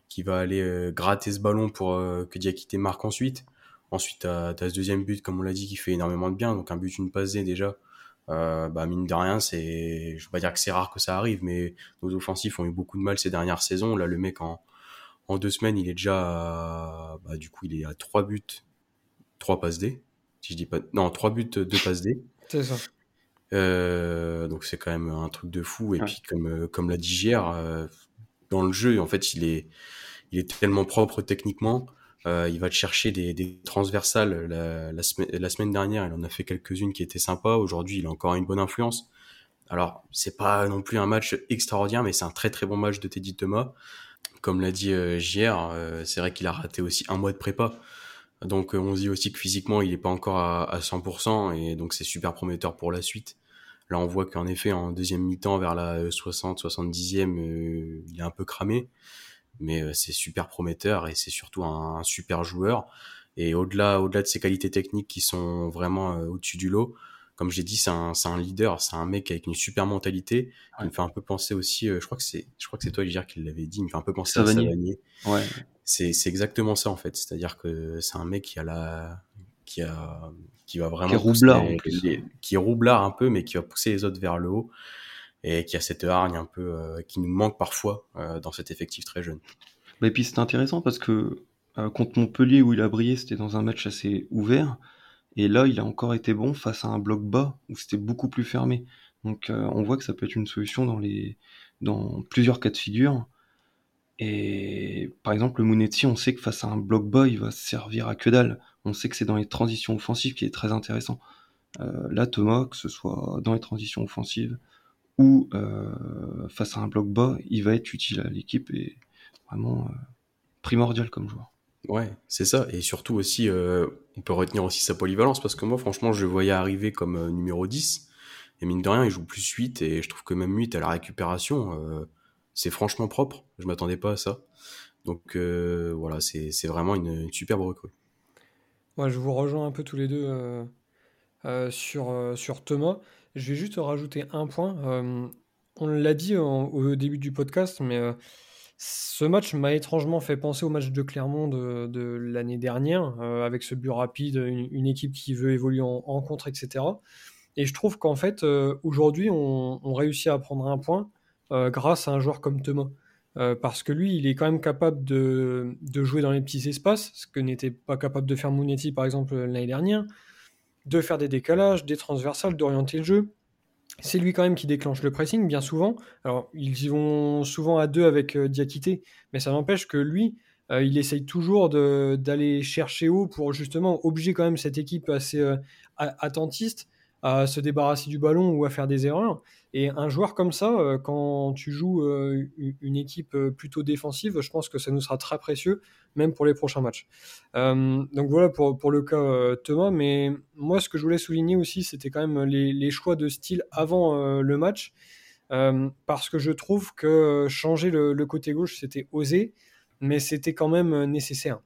qui va aller euh, gratter ce ballon pour euh, que Diakité marque ensuite. Ensuite, t'as as ce deuxième but, comme on l'a dit, qui fait énormément de bien. Donc un but, une passe déjà. Euh, bah mine de rien, c'est, je veux pas dire que c'est rare que ça arrive, mais nos offensifs ont eu beaucoup de mal ces dernières saisons. Là, le mec en, en deux semaines, il est déjà, à- bah, du coup, il est à trois buts, trois passes D. Si je dis pas, non, trois buts, deux passes D. C'est ça. Euh, donc c'est quand même un truc de fou. Et Ouais. puis comme euh, comme l'a dit JR, euh, dans le jeu, en fait, il est il est tellement propre techniquement. Euh, il va te chercher des, des transversales. La, la, semaine, la semaine dernière, il en a fait quelques-unes qui étaient sympas. Aujourd'hui, il a encore une bonne influence. Alors, c'est pas non plus un match extraordinaire, mais c'est un très très bon match de Teddy Thomas. Comme l'a dit euh, JR, euh, c'est vrai qu'il a raté aussi un mois de prépa. Donc, euh, on se dit aussi que physiquement, il est pas encore à, à 100%, et donc c'est super prometteur pour la suite. Là, on voit qu'en effet, en deuxième mi-temps, vers la 60-70e, euh, il est un peu cramé mais euh, c'est super prometteur et c'est surtout un, super joueur. Et au-delà, au-delà de ses qualités techniques qui sont vraiment au-dessus du lot, comme j'ai dit, c'est un, leader, c'est un mec avec une super mentalité. Il Ouais. me fait un peu penser aussi, euh, je crois que c'est, je crois que c'est toi, Ligier, qui l'avait dit. Il me fait un peu penser Savanier. à Savanier. Ouais, C'est, c'est exactement ça en fait. C'est-à-dire que c'est un mec qui a la, qui a, qui va vraiment Qui est pousser roublard, en plus. les- qui est roublard un peu, mais qui va pousser les autres vers le haut et qui a cette hargne un peu euh, qui nous manque parfois euh, dans cet effectif très jeune. Bah, Et puis c'est intéressant parce que euh, contre Montpellier où il a brillé, c'était dans un match assez ouvert. Et là, il a encore été bon face à un bloc bas où c'était beaucoup plus fermé. Donc euh, on voit que ça peut être une solution dans, les, dans plusieurs cas de figure. Et par exemple, le Munetsi, on sait que face à un bloc bas, il va se servir à que dalle. On sait que c'est dans les transitions offensives qui est très intéressant. Euh, là, Thomas, que ce soit dans les transitions offensives ou euh, face à un bloc bas, il va être utile à l'équipe et vraiment primordial comme joueur. Ouais, c'est ça. Et surtout aussi, on peut retenir aussi sa polyvalence parce que moi, franchement, je le voyais arriver comme euh, numéro 10. Et mine de rien, il joue plus 8 et je trouve que même 8 à la récupération, euh, c'est franchement propre. Je m'attendais pas à ça. Donc euh, voilà, c'est vraiment une, superbe recrue. Moi, je vous rejoins un peu tous les deux sur, Thomas. Je vais juste rajouter un point. On l'a dit au début du podcast, mais ce match m'a étrangement fait penser au match de Clermont de, l'année dernière, euh, avec ce but rapide, une, équipe qui veut évoluer en, contre, etc. Et je trouve qu'en fait, euh, aujourd'hui, on, réussit à prendre un point euh, grâce à un joueur comme Thomas. Parce que lui, il est quand même capable de, de jouer dans les petits espaces, ce que n'était pas capable de faire Mounetti, par exemple, l'année dernière, de faire des décalages, des transversales, d'orienter le jeu. C'est lui quand même qui déclenche le pressing, bien souvent. Alors, ils y vont souvent à deux avec euh, mais ça n'empêche que lui, il essaye toujours d'aller chercher haut pour justement obliger quand même cette équipe assez attentiste à se débarrasser du ballon ou à faire des erreurs. Et un joueur comme ça, euh, quand tu joues euh, une équipe euh, plutôt défensive, je pense que ça nous sera très précieux, même pour les prochains matchs. donc voilà pour, pour le cas Thomas. Mais moi, ce que je voulais souligner aussi, c'était quand même les, choix de style avant le match. parce que je trouve que changer le, côté gauche, c'était osé, mais c'était quand même nécessaire.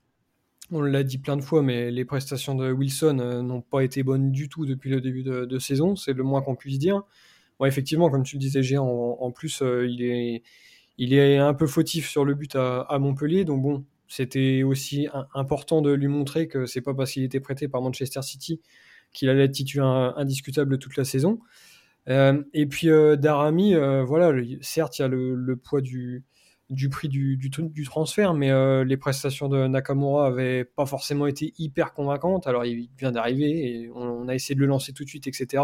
On l'a dit plein de fois, mais les prestations de Wilson n'ont pas été bonnes du tout depuis le début de saison, c'est le moins qu'on puisse dire effectivement, comme tu le disais, Géant, en, plus, euh, il, est, il un peu fautif sur le but à, Montpellier. Donc bon, c'était aussi important de lui montrer que c'est pas parce qu'il était prêté par Manchester City qu'il allait être titulaire indiscutable toute la saison. Euh, et puis euh, Darami, voilà, certes, il y a le, poids du, prix du, du, transfert, mais les prestations de Nakamura avaient pas forcément été hyper convaincantes. Alors il vient d'arriver et on, a essayé de le lancer tout de suite, etc.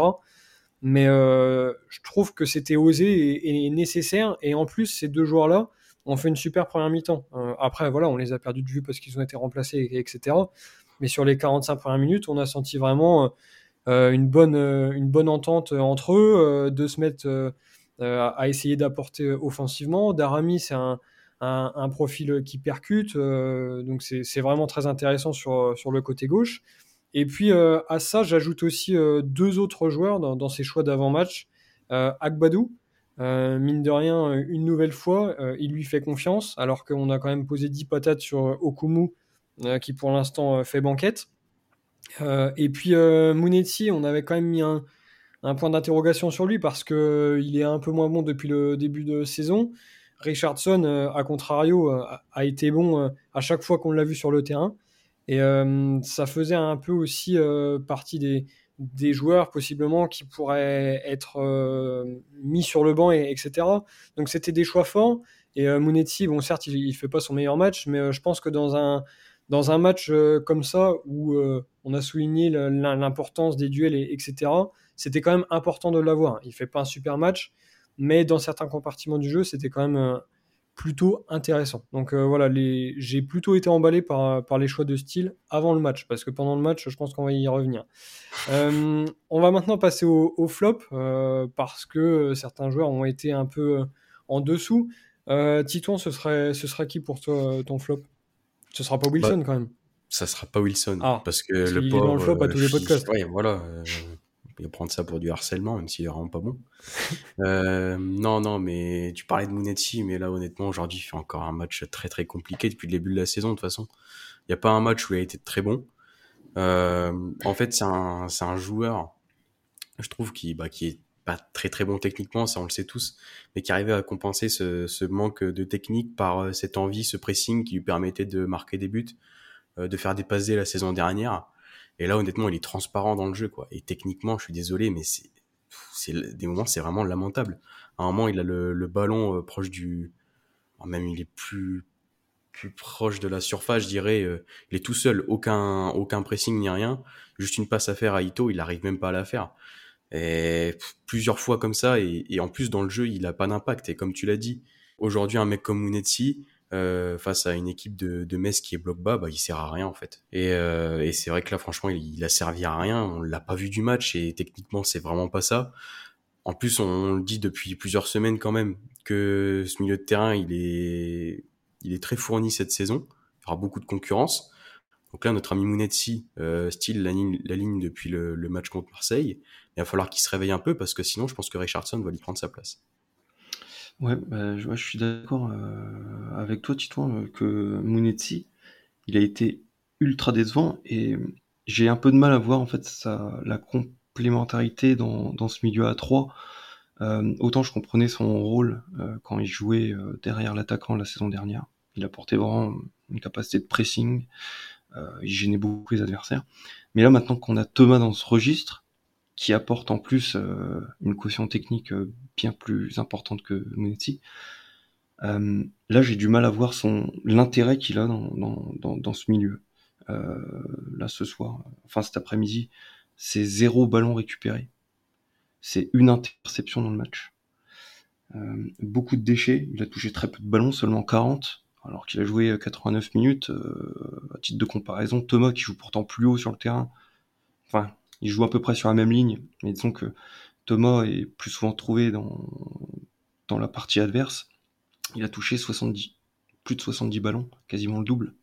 Mais euh, je trouve que c'était osé et, nécessaire. Et en plus, ces deux joueurs-là ont fait une super première mi-temps. Euh, après, voilà, on les a perdus de vue parce qu'ils ont été remplacés, etc. Mais sur les 45 premières minutes, on a senti vraiment euh, une, bonne, une bonne entente entre eux, de se mettre à essayer d'apporter offensivement. Darami, c'est un, un, profil qui percute, donc c'est vraiment très intéressant sur, sur le côté gauche. Et puis euh, à ça, j'ajoute aussi euh, deux autres joueurs dans, ces choix d'avant-match. Euh, Agbadou, mine de rien, une nouvelle fois, il lui fait confiance, alors qu'on a quand même posé 10 patates sur Okumu, qui pour l'instant fait banquette. et puis Munetsi, on avait quand même mis un, point d'interrogation sur lui parce qu'il est un peu moins bon depuis le début de saison. Richardson, à contrario, a été bon à chaque fois qu'on l'a vu sur le terrain. Et ça faisait un peu aussi partie des, joueurs possiblement qui pourraient être mis sur le banc, et, etc. Donc c'était des choix forts. Et euh, bon certes, il, ne fait pas son meilleur match, mais je pense que dans un, dans un match comme ça, où on a souligné l'importance des duels, et, etc., c'était quand même important de l'avoir. Il fait pas un super match, mais dans certains compartiments du jeu, c'était quand même plutôt intéressant. Donc euh, voilà, les... j'ai plutôt été emballé par, par les choix de style avant le match, parce que pendant le match, je pense qu'on va y revenir. Euh, on va maintenant passer au, flop, euh, parce que certains joueurs ont été un peu en dessous. Titouan, ce serait, ce sera qui pour toi ton flop? Ce sera pas Wilson bah, quand même ça sera pas Wilson ah, parce que le pauvre, est dans le flop à tous les podcasts. voilà, prendre ça pour du harcèlement, même s'il est vraiment pas bon. euh, non, non, mais tu parlais de Mounetsi, mais là, honnêtement, aujourd'hui, il fait encore un match très, très compliqué depuis le début de la saison, de toute façon. Il n'y a pas un match où il a été très bon. Euh, en fait, c'est un, un joueur, je trouve, qui, bah, qui est pas très, très bon techniquement, ça, on le sait tous, mais qui arrivait à compenser ce, ce manque de technique par euh, cette envie, ce pressing qui lui permettait de marquer des buts, de faire des passes la saison dernière. Et là, honnêtement, il est transparent dans le jeu, quoi. Et techniquement, je suis désolé, mais c'est, des moments, c'est vraiment lamentable. À un moment, il a le, le ballon euh, proche du, même il est plus plus proche de la surface, je dirais. Euh, il est tout seul, aucun aucun pressing ni rien, juste une passe à faire à Ito, il arrive même pas à la faire. Et plusieurs fois comme ça, et, et en plus dans le jeu, il a pas d'impact. Et comme tu l'as dit, aujourd'hui, un mec comme Munetsi, euh, face à une équipe de, de Metz qui est bloc bas, bah, il sert à rien en fait. Et, euh, et c'est vrai que là, franchement, il, il, a servi à rien. On l'a pas vu du match et techniquement, c'est vraiment pas ça. En plus, on, le dit depuis plusieurs semaines quand même que ce milieu de terrain, il est, il est très fourni cette saison. Il y aura beaucoup de concurrence. Donc là, notre ami Mounetsi euh, style la ligne, la ligne depuis le, le match contre Marseille. Il va falloir qu'il se réveille un peu parce que sinon, je pense que Richardson va lui prendre sa place. Ouais, bah, je, je suis d'accord euh, avec toi, Titouan, euh, que Munetsi, il a été ultra décevant et j'ai un peu de mal à voir en fait sa, la complémentarité dans, dans ce milieu à 3. Euh, autant je comprenais son rôle quand il jouait derrière l'attaquant la saison dernière. Il apportait vraiment une capacité de pressing, il gênait beaucoup les adversaires. Mais là maintenant qu'on a Thomas dans ce registre, qui apporte en plus euh, une caution technique euh, bien plus importante que Monetti. Euh, là, j'ai du mal à voir son l'intérêt qu'il a dans, dans, dans, ce milieu. là, ce soir, enfin cet après-midi, c'est zéro ballon récupéré. C'est une interception dans le match. beaucoup de déchets. Il a touché très peu de ballons, seulement 40. alors qu'il a joué 89 minutes. à titre de comparaison, Thomas, qui joue pourtant plus haut sur le terrain, enfin, il joue à peu près sur la même ligne, mais disons que Thomas est plus souvent trouvé dans, dans la partie adverse. Il a touché 70, plus de 70 ballons, quasiment le double.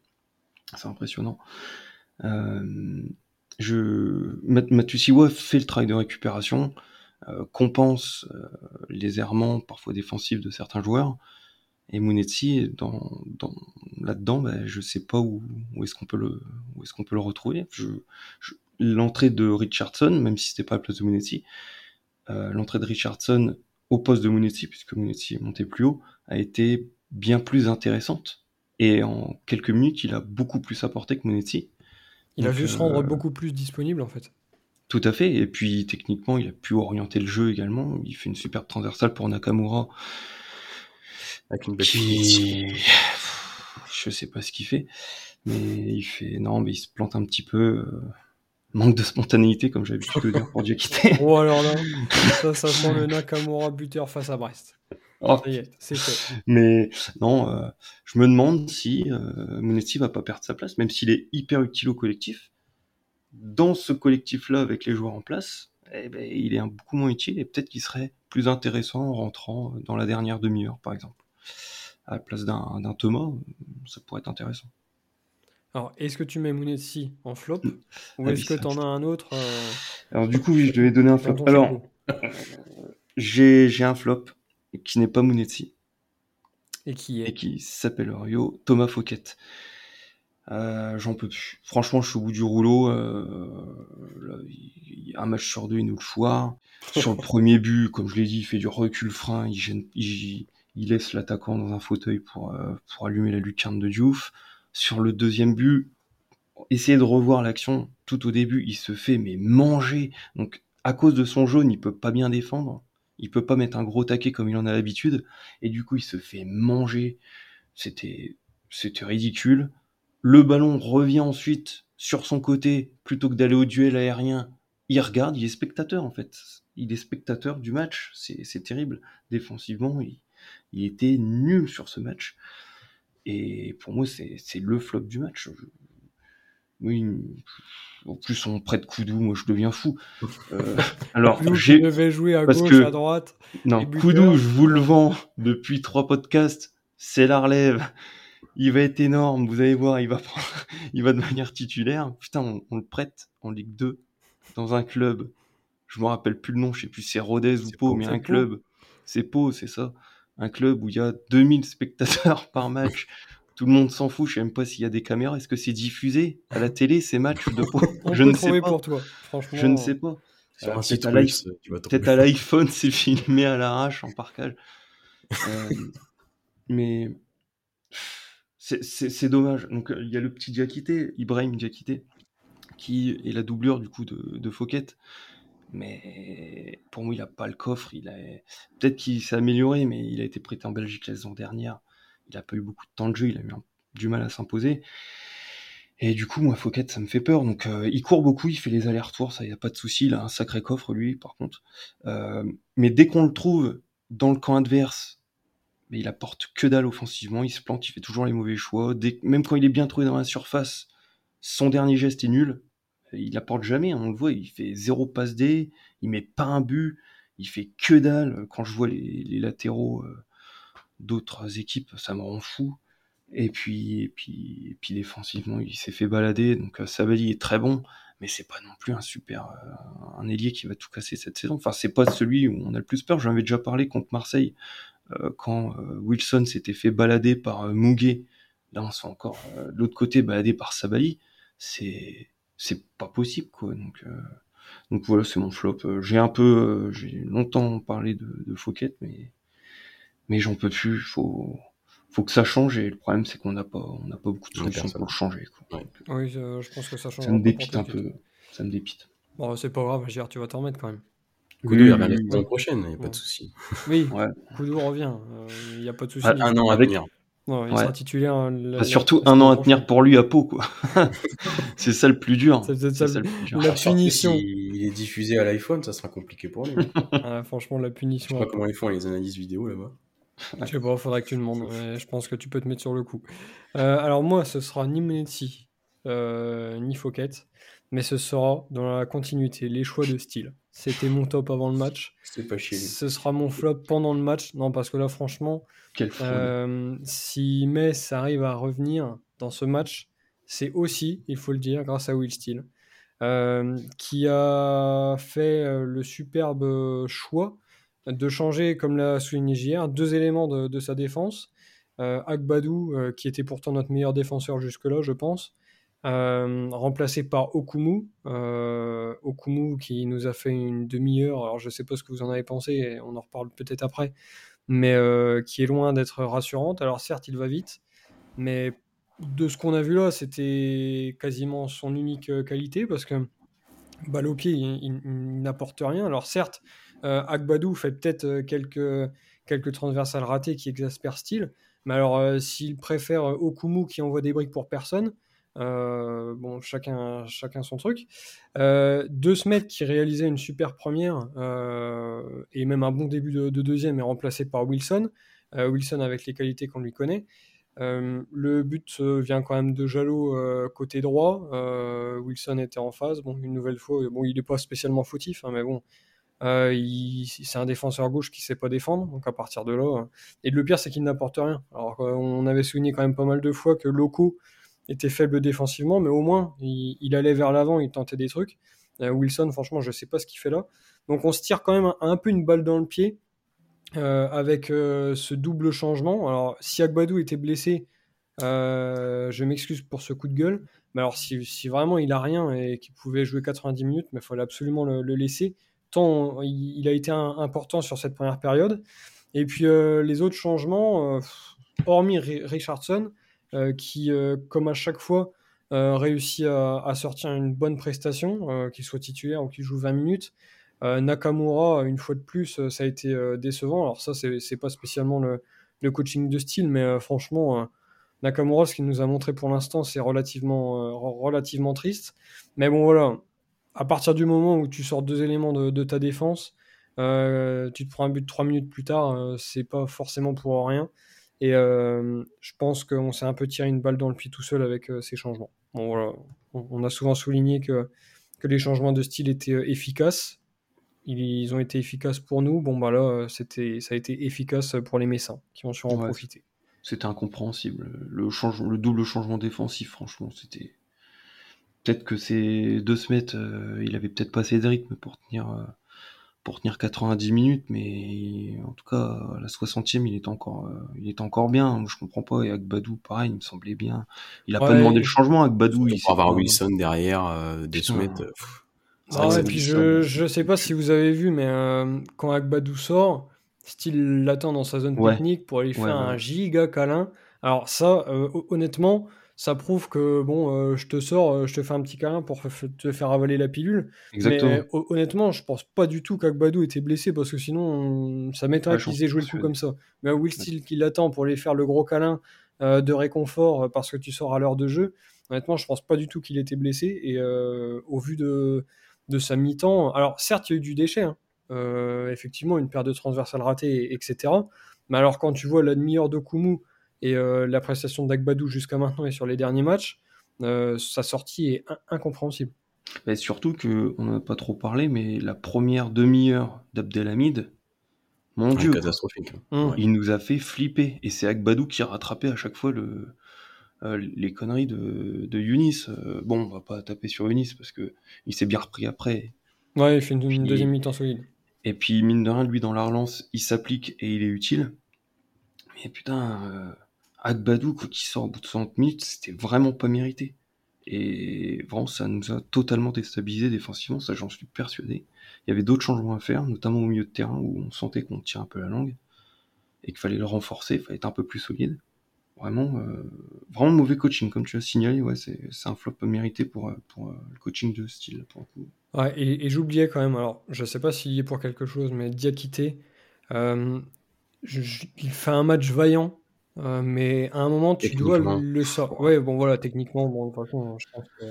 C'est impressionnant. Euh, je, Matusiwa fait le travail de récupération, euh, compense euh, les errements parfois défensifs de certains joueurs. Et Munetsi, dans, dans, là-dedans, ben, je sais pas où, où est-ce qu'on peut le, où est-ce qu'on peut le retrouver. Je, l'entrée de Richardson, même si c'était pas la place de Munetsi, euh, l'entrée de Richardson au poste de Munetsi, puisque Munetsi est monté plus haut, a été bien plus intéressante. Et en quelques minutes, il a beaucoup plus apporté que Munetsi. Il a juste se rendre euh, beaucoup plus disponible en fait. Tout à fait. Et puis techniquement, il a pu orienter le jeu également. Il fait une superbe transversale pour Nakamura. Avec une belle qui... Je sais pas ce qu'il fait. Mais il fait. Non, mais il se plante un petit peu. Euh, manque de spontanéité, comme j'avais pu le dire pour quitter. oh alors là, ça, ça sent le Nakamura buteur face à Brest. Oh. c'est fait. Mais non, euh, je me demande si euh, Monetti va pas perdre sa place, même s'il est hyper utile au collectif. Dans ce collectif-là, avec les joueurs en place, eh ben, il est un, beaucoup moins utile et peut-être qu'il serait plus intéressant en rentrant dans la dernière demi-heure, par exemple. À la place d'un Thomas, ça pourrait être intéressant. Alors, est-ce que tu mets Mounetsi en flop mm. ou ah est-ce que tu en as un autre euh, Alors, du coup, oui, je devais donner un flop. Alors, j'ai un flop qui n'est pas Mounetsi. Et qui est Et qui s'appelle Rio Thomas Fouquet. Euh, J'en peux plus. Franchement, je suis au bout du rouleau. Euh, un match sur deux, il nous le foire. sur le premier but, comme je l'ai dit, il fait du recul frein. Il, il, il laisse l'attaquant dans un fauteuil pour, euh, pour allumer la lucarne de Diouf. Sur le deuxième but, essayez de revoir l'action. Tout au début, il se fait mais manger. Donc, à cause de son jaune, il peut pas bien défendre. Il peut pas mettre un gros taquet comme il en a l'habitude. Et du coup, il se fait manger. C'était, c'était ridicule. Le ballon revient ensuite sur son côté plutôt que d'aller au duel aérien. Il regarde, il est spectateur en fait. Il est spectateur du match. C'est terrible. Défensivement, il, il était nul sur ce match. Et pour moi, c'est le flop du match. Oui, en plus on prête Koudou, moi je deviens fou. Euh, alors j'ai devais jouer à gauche, à droite. Non, Koudou, je vous le vends depuis trois podcasts. C'est la relève. Il va être énorme. Vous allez voir, il va prendre, il va devenir titulaire. Putain, on, le prête en Ligue 2 dans un club. Je me rappelle plus le nom. Je sais plus c'est Rodez ou Pau, mais un club. C'est Pau, c'est ça un club où il y a 2000 spectateurs par match. Tout le monde s'en fout, je sais même pas s'il y a des caméras. Est-ce que c'est diffusé à la télé ces matchs de Je ne sais pas. Pour toi, franchement. Je ne sais pas. Peut-être à l'iPhone, c'est filmé à l'arrache en parcage. Euh, mais c'est dommage. Donc il y a le petit Diakité, Ibrahim Diakité, qui est la doublure du coup de, de Fouquet. Mais pour moi, il a pas le coffre. Il a peut-être qu'il s'est amélioré, mais il a été prêté en Belgique la saison dernière. Il a pas eu beaucoup de temps de jeu. Il a eu du mal à s'imposer. Et du coup, moi, Fouquet, ça me fait peur. Donc, euh, il court beaucoup, il fait les allers-retours, ça, y a pas de souci. Il a un sacré coffre, lui, par contre. Euh, mais dès qu'on le trouve dans le camp adverse, il apporte que dalle offensivement. Il se plante, il fait toujours les mauvais choix. Même quand il est bien trouvé dans la surface, son dernier geste est nul il apporte jamais, on le voit, il fait zéro passe D, il met pas un but, il fait que dalle. Quand je vois les, latéraux euh, d'autres équipes, ça me rend fou. Et puis, puis, puis défensivement, il s'est fait balader. Donc euh, Sabali est très bon, mais c'est pas non plus un super euh, un ailier qui va tout casser cette saison. Enfin, c'est pas celui où on a le plus peur. J'en avais déjà parlé contre Marseille quand Wilson s'était fait balader par Mouguet. Là, on se encore de l'autre côté baladé par Sabali. C'est c'est pas possible quoi. Donc euh, donc voilà, c'est mon flop. Euh, j'ai un peu, euh, j'ai longtemps parlé de, de Fouquet, mais mais j'en peux plus. Faut faut que ça change et le problème c'est qu'on n'a pas on n'a pas beaucoup de solutions pour le changer. Quoi. Oui, je pense que ça change. Ça me dépite un peu. Ça me dépite. Bon, c'est pas grave, tu vas t'en remettre quand même. Koudou, il revient la prochaine, il n'y a pas de souci. Oui, ouais. Koudou revient, il n'y a pas de souci. un an à venir il sera titulaire. surtout un an à tenir pour lui à Pau, quoi. c'est ça le plus dur. C'est ça, le plus dur. La punition. il est diffusé à l'iPhone, ça sera compliqué pour lui. franchement, la punition. Je sais pas comment ils font les analyses vidéo là-bas. Je sais pas, faudrait que tu demandes. mais je pense que tu peux te mettre sur le coup. Euh, alors moi, ce sera ni Menetsi, euh, ni Fouquet, mais ce sera dans la continuité, les choix de style. C'était mon top avant le match. C'est pas chier. Ce sera mon flop pendant le match. Non, parce que là, franchement, Euh, si Metz arrive à revenir dans ce match, c'est aussi, il faut le dire, grâce à Will Steele, euh, qui a fait euh, le superbe choix de changer, comme l'a souligné JR, deux éléments de, sa défense. Euh, Agbadou, euh, qui était pourtant notre meilleur défenseur jusque-là, je pense, remplacé par Okumu. Okumu qui nous a fait une demi-heure. Alors je sais pas ce que vous en avez pensé, on en reparle peut-être après, mais euh, qui est loin d'être rassurante. Alors certes, il va vite, mais de ce qu'on a vu là, c'était quasiment son unique euh, qualité parce que pied, il, il- il n'apporte rien. Alors certes, euh, fait peut-être euh, quelques, quelques transversales ratées qui exaspèrent style, mais alors s'il préfère Okumu qui envoie des briques pour personne, euh, bon, chacun, chacun son truc. Euh, De qui réalisait une super première euh, et même un bon début de, de deuxième est remplacé par Wilson. Euh, Wilson avec les qualités qu'on lui connaît. Le but vient quand même de Jalot côté droit. Wilson était en phase. Bon, une nouvelle fois, bon, il n'est pas spécialement fautif, hein, mais bon, c'est un défenseur gauche qui sait pas défendre. Donc à partir de là, et le pire c'est qu'il n'apporte rien. Alors on avait souligné quand même pas mal de fois que Loco était faible défensivement, mais au moins il, allait vers l'avant, il tentait des trucs. Euh, Wilson, franchement, je sais pas ce qu'il fait là. Donc on se tire quand même un, peu une balle dans le pied euh, avec euh, ce double changement. Alors si Agbadou était blessé, je m'excuse pour ce coup de gueule. Mais alors si, vraiment il a rien et qu'il pouvait jouer 90 minutes, mais il fallait absolument le, laisser. Tant il, a été important sur cette première période. Et puis les autres changements, hormis Ri- Richardson, qui, euh, comme à chaque fois, euh, réussit à, sortir une bonne prestation, euh, qu'il soit titulaire ou qu'il joue 20 minutes. Euh, Nakamura, une fois de plus, euh, ça a été euh, décevant. Alors ça, c'est pas spécialement le, coaching de style, mais euh, franchement, euh, Nakamura, ce qu'il nous a montré pour l'instant, c'est relativement, euh, re- relativement triste. Mais bon, voilà, à partir du moment où tu sors deux éléments de, ta défense, euh, tu te prends un but trois minutes plus tard, euh, c'est pas forcément pour rien. Et euh, je pense qu'on s'est un peu tiré une balle dans le pied tout seul avec euh, ces changements. Bon, voilà. on, on a souvent souligné que, que les changements de style étaient euh, efficaces. Ils, ils ont été efficaces pour nous. Bon, bah là, c'était, ça a été efficace pour les Messins qui ont su en Ouais. profiter. C'était incompréhensible. Le, change... le double changement défensif, franchement, c'était. Peut-être que ces deux semaines, euh, il avait peut-être pas assez de rythme pour tenir, pour tenir 90 minutes, mais en tout cas, à la 60e, il est encore, euh, il est encore bien. Moi, je comprends pas. Et Agbadou, pareil, il me semblait bien. Il a pas demandé le changement, Agbadou. Il Pour avoir pas- Wilson derrière, euh, des soumettes. euh, Ah ouais, ça puis je, je sais pas si vous avez vu, mais euh, quand Agbadou sort, style l'attend dans sa zone Ouais. technique pour aller faire un giga câlin. Alors ça, euh, hon- honnêtement, ça prouve que bon, euh, je te sors, euh, je te fais un petit câlin pour te faire avaler la pilule. Exactement. Mais hon- honnêtement, je pense pas du tout qu'Agbadou était blessé parce que sinon, on- ça m'étonnerait Ouais, j'en qu'ils aient joué le coup comme ça. Mais Will Steele qui l'attend pour aller faire le gros câlin euh, de réconfort euh, parce que tu sors à l'heure de jeu, honnêtement, je pense pas du tout qu'il était blessé. Et euh, au vu de, de sa mi-temps, alors certes, il y a eu du déchet, hein. Euh, effectivement, une paire de transversales ratées, etc. Mais alors, quand tu vois la demi-heure de Kumu et euh, la prestation d'Agbadou jusqu'à maintenant et sur les derniers matchs, euh, sa sortie est in- incompréhensible. Et surtout que on n'a pas trop parlé, mais la première demi-heure d'Abdelhamid, mon Dieu, catastrophique. Ouais. il nous a fait flipper. Et c'est Agbadou qui a rattrapé à chaque fois le, euh, les conneries de, de Yunis. Euh, bon, on va pas taper sur Yunis parce que il s'est bien repris après. Ouais, il fait une, deuxième mi-temps solide. Et puis, mine de rien, lui, dans la relance, il s'applique et il est utile. Mais putain, euh, Agbadou, quand il sort au bout de 60 minutes, c'était vraiment pas mérité. Et vraiment, ça nous a totalement déstabilisé défensivement, ça j'en suis persuadé. Il y avait d'autres changements à faire, notamment au milieu de terrain où on sentait qu'on tire un peu la langue et qu'il fallait le renforcer, il fallait être un peu plus solide. Vraiment, euh, vraiment mauvais coaching, comme tu as signalé, ouais, c'est un flop mérité pour, euh, euh, le coaching de style, pour le coup. Ouais, et, j'oubliais quand même, alors je sais pas s'il est pour quelque chose, mais Diakité, il fait un match vaillant, euh, mais à un moment tu dois le sortir. Ouais, bon voilà, techniquement, bon, de toute façon, je pense que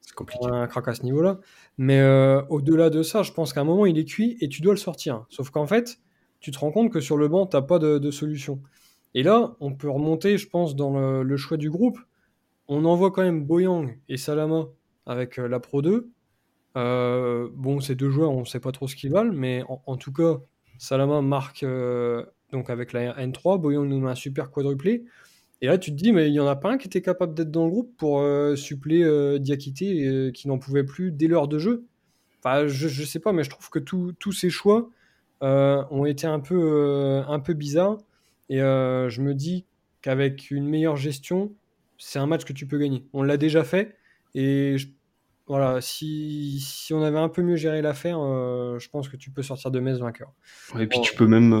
C'est compliqué. un crack à ce niveau-là. Mais euh, au-delà de ça, je pense qu'à un moment il est cuit et tu dois le sortir. Sauf qu'en fait, tu te rends compte que sur le banc, tu n'as pas de, solution. Et là, on peut remonter, je pense, dans le, choix du groupe. On envoie quand même Boyang et Salama avec la Pro 2. bon, ces deux joueurs, on ne sait pas trop ce qu'ils valent, mais en, tout cas, Salama marque donc avec la N3, Boyang nous met un super quadruplé. Et là, tu te dis, mais il n'y en a pas un qui était capable d'être dans le groupe pour euh, suppléer euh, Diakité, euh, qui n'en pouvait plus dès l'heure de jeu? Enfin, je, ne sais pas, mais je trouve que tous ces choix ont été un peu, un peu bizarres. Et je me dis qu'avec une meilleure gestion, c'est un match que tu peux gagner. On l'a déjà fait. Et voilà, si, si, on avait un peu mieux géré l'affaire, je pense que tu peux sortir de Metz vainqueur. et puis tu peux même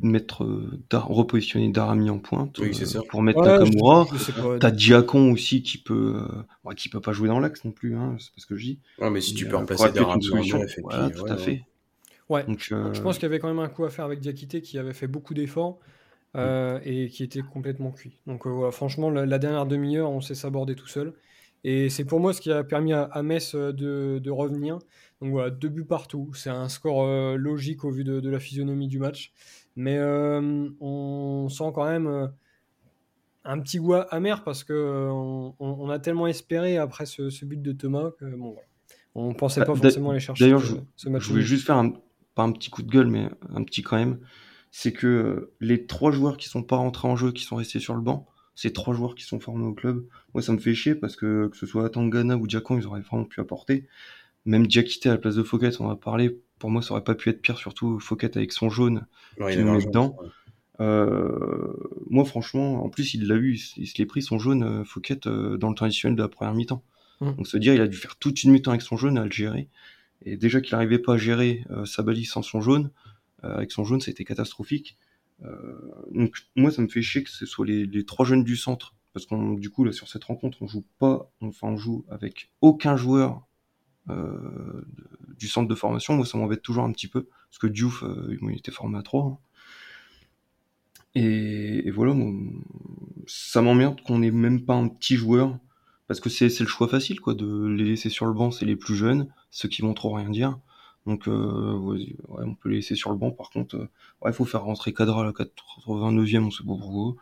mettre euh, repositionner Darami en pointe euh, pour mettre Takamura. T'as Diakon aussi qui peut euh, qui peut pas jouer dans l'axe non plus, hein, c'est pas ce que je dis. Ouais, mais si tu peux remplacer Darami en tout à fait. Ouais. Donc, Je pense qu'il y avait quand même un coup à faire avec Diakité qui avait fait beaucoup d'efforts et qui était complètement cuit. Donc voilà, franchement, la, dernière demi-heure, on s'est sabordé tout seul. Et c'est pour moi ce qui a permis à, Metz de, de, revenir. Donc voilà, deux buts partout. C'est un score logique au vu de, de, la physionomie du match. Mais euh, on sent quand même euh, un petit goût amer parce que euh, on, a tellement espéré après ce, but de Thomas que bon, on pensait pas bah, forcément aller chercher D'ailleurs, ce, match. Je voulais juste faire un, pas un petit coup de gueule, mais un petit quand même. C'est que les trois joueurs qui sont pas rentrés en jeu, qui sont restés sur le banc, ces trois joueurs qui sont formés au club, moi ça me fait chier parce que que ce soit Tangana ou Diakon, ils auraient vraiment pu apporter. Même Diakité à la place de Fouquet, on en a parlé, pour moi, ça aurait pas pu être pire, surtout Fouquet avec son jaune qui met dedans. Euh, moi, franchement, en plus, il l'a eu, il, se l'est pris son jaune euh, Fouquet euh, dans le traditionnel de la première mi-temps. Mmh. Donc, se dire, il a dû faire toute une mi-temps avec son jaune à le gérer. Et déjà qu'il n'arrivait pas à gérer sa balise sans son jaune, avec son jaune, c'était catastrophique. Donc, moi, ça me fait chier que ce soit les, trois jeunes du centre, parce qu'on, du coup, là, sur cette rencontre, on joue pas, enfin, on joue avec aucun joueur euh, du centre de formation, moi ça m'embête toujours un petit peu, parce que Diouf, euh, il était formé à 3. Hein. Et, voilà, ça m'emmerde qu'on ait même pas un petit joueur, parce que c'est le choix facile, quoi, de les laisser sur le banc, c'est les plus jeunes, ceux qui vont trop rien dire. Donc, euh, ouais, on peut les laisser sur le banc. Par contre, il faut faire rentrer Cadra à la 89e, on sait pas pourquoi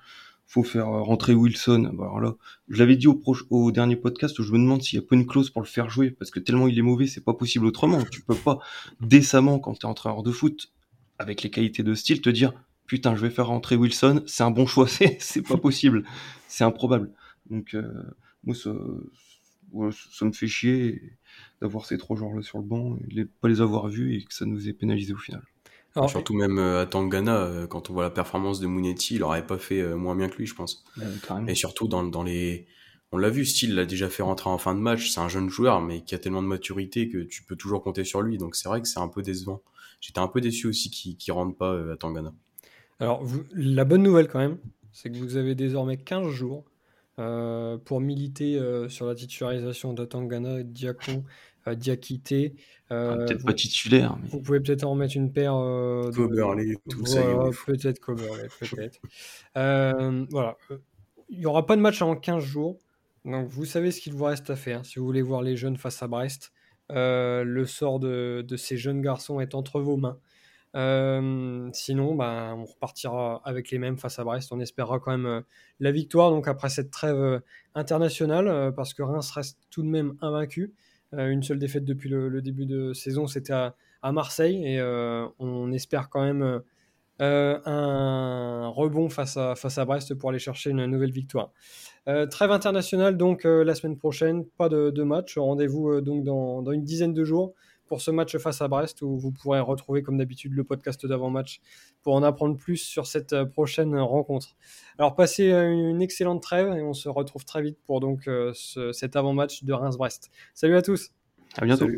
faut faire euh, rentrer Wilson. Bah, alors là, je l'avais dit au, au dernier podcast, je me demande s'il y a pas une clause pour le faire jouer, parce que tellement il est mauvais, c'est pas possible autrement. Tu peux pas décemment, quand tu es entraîneur de foot, avec les qualités de style, te dire putain, je vais faire rentrer Wilson, c'est un bon choix, c'est pas possible, c'est improbable. Donc euh, moi ça, ça me fait chier d'avoir ces trois joueurs là sur le banc, et pas les avoir vus et que ça nous ait pénalisé au final. Surtout même euh, à Tangana, euh, quand on voit la performance de Munetti, il aurait pas fait euh, moins bien que lui, je pense. et surtout dans, dans les... On l'a vu, Steele l'a déjà fait rentrer en fin de match, c'est un jeune joueur, mais qui a tellement de maturité que tu peux toujours compter sur lui, donc c'est vrai que c'est un peu décevant. J'étais un peu déçu aussi qu'il ne rentre pas à Tangana. Alors, la bonne nouvelle quand même, c'est que vous avez désormais 15 jours pour militer sur la titularisation de Tangana, Diakon, Diakité, euh, peut-être pas titulaire. Vous pouvez peut-être en mettre une paire. Euh, Coberley, tout ça. Peut-être Coberley, peut-être. euh, voilà. Il n'y aura pas de match en 15 jours. Donc vous savez ce qu'il vous reste à faire si vous voulez voir les jeunes face à Brest. Euh, le sort de, de, ces jeunes garçons est entre vos mains. Euh, sinon, bah, on repartira avec les mêmes face à Brest. On espérera quand même euh, la victoire. Donc après cette trêve internationale, parce que Reims reste tout de même invaincu. Euh, une seule défaite depuis le, début de saison, c'était à, Marseille. Et euh, on espère quand même euh, un rebond face à, face à Brest pour aller chercher une nouvelle victoire. trêve internationale donc la semaine prochaine, pas de, match. Rendez-vous donc dans, une dizaine de jours pour ce match face à Brest où vous pourrez retrouver comme d'habitude le podcast d'avant-match pour en apprendre plus sur cette euh, prochaine rencontre. Alors passez euh, une excellente trêve et on se retrouve très vite pour donc euh, cet avant-match de Reims-Brest. Salut à tous. À bientôt.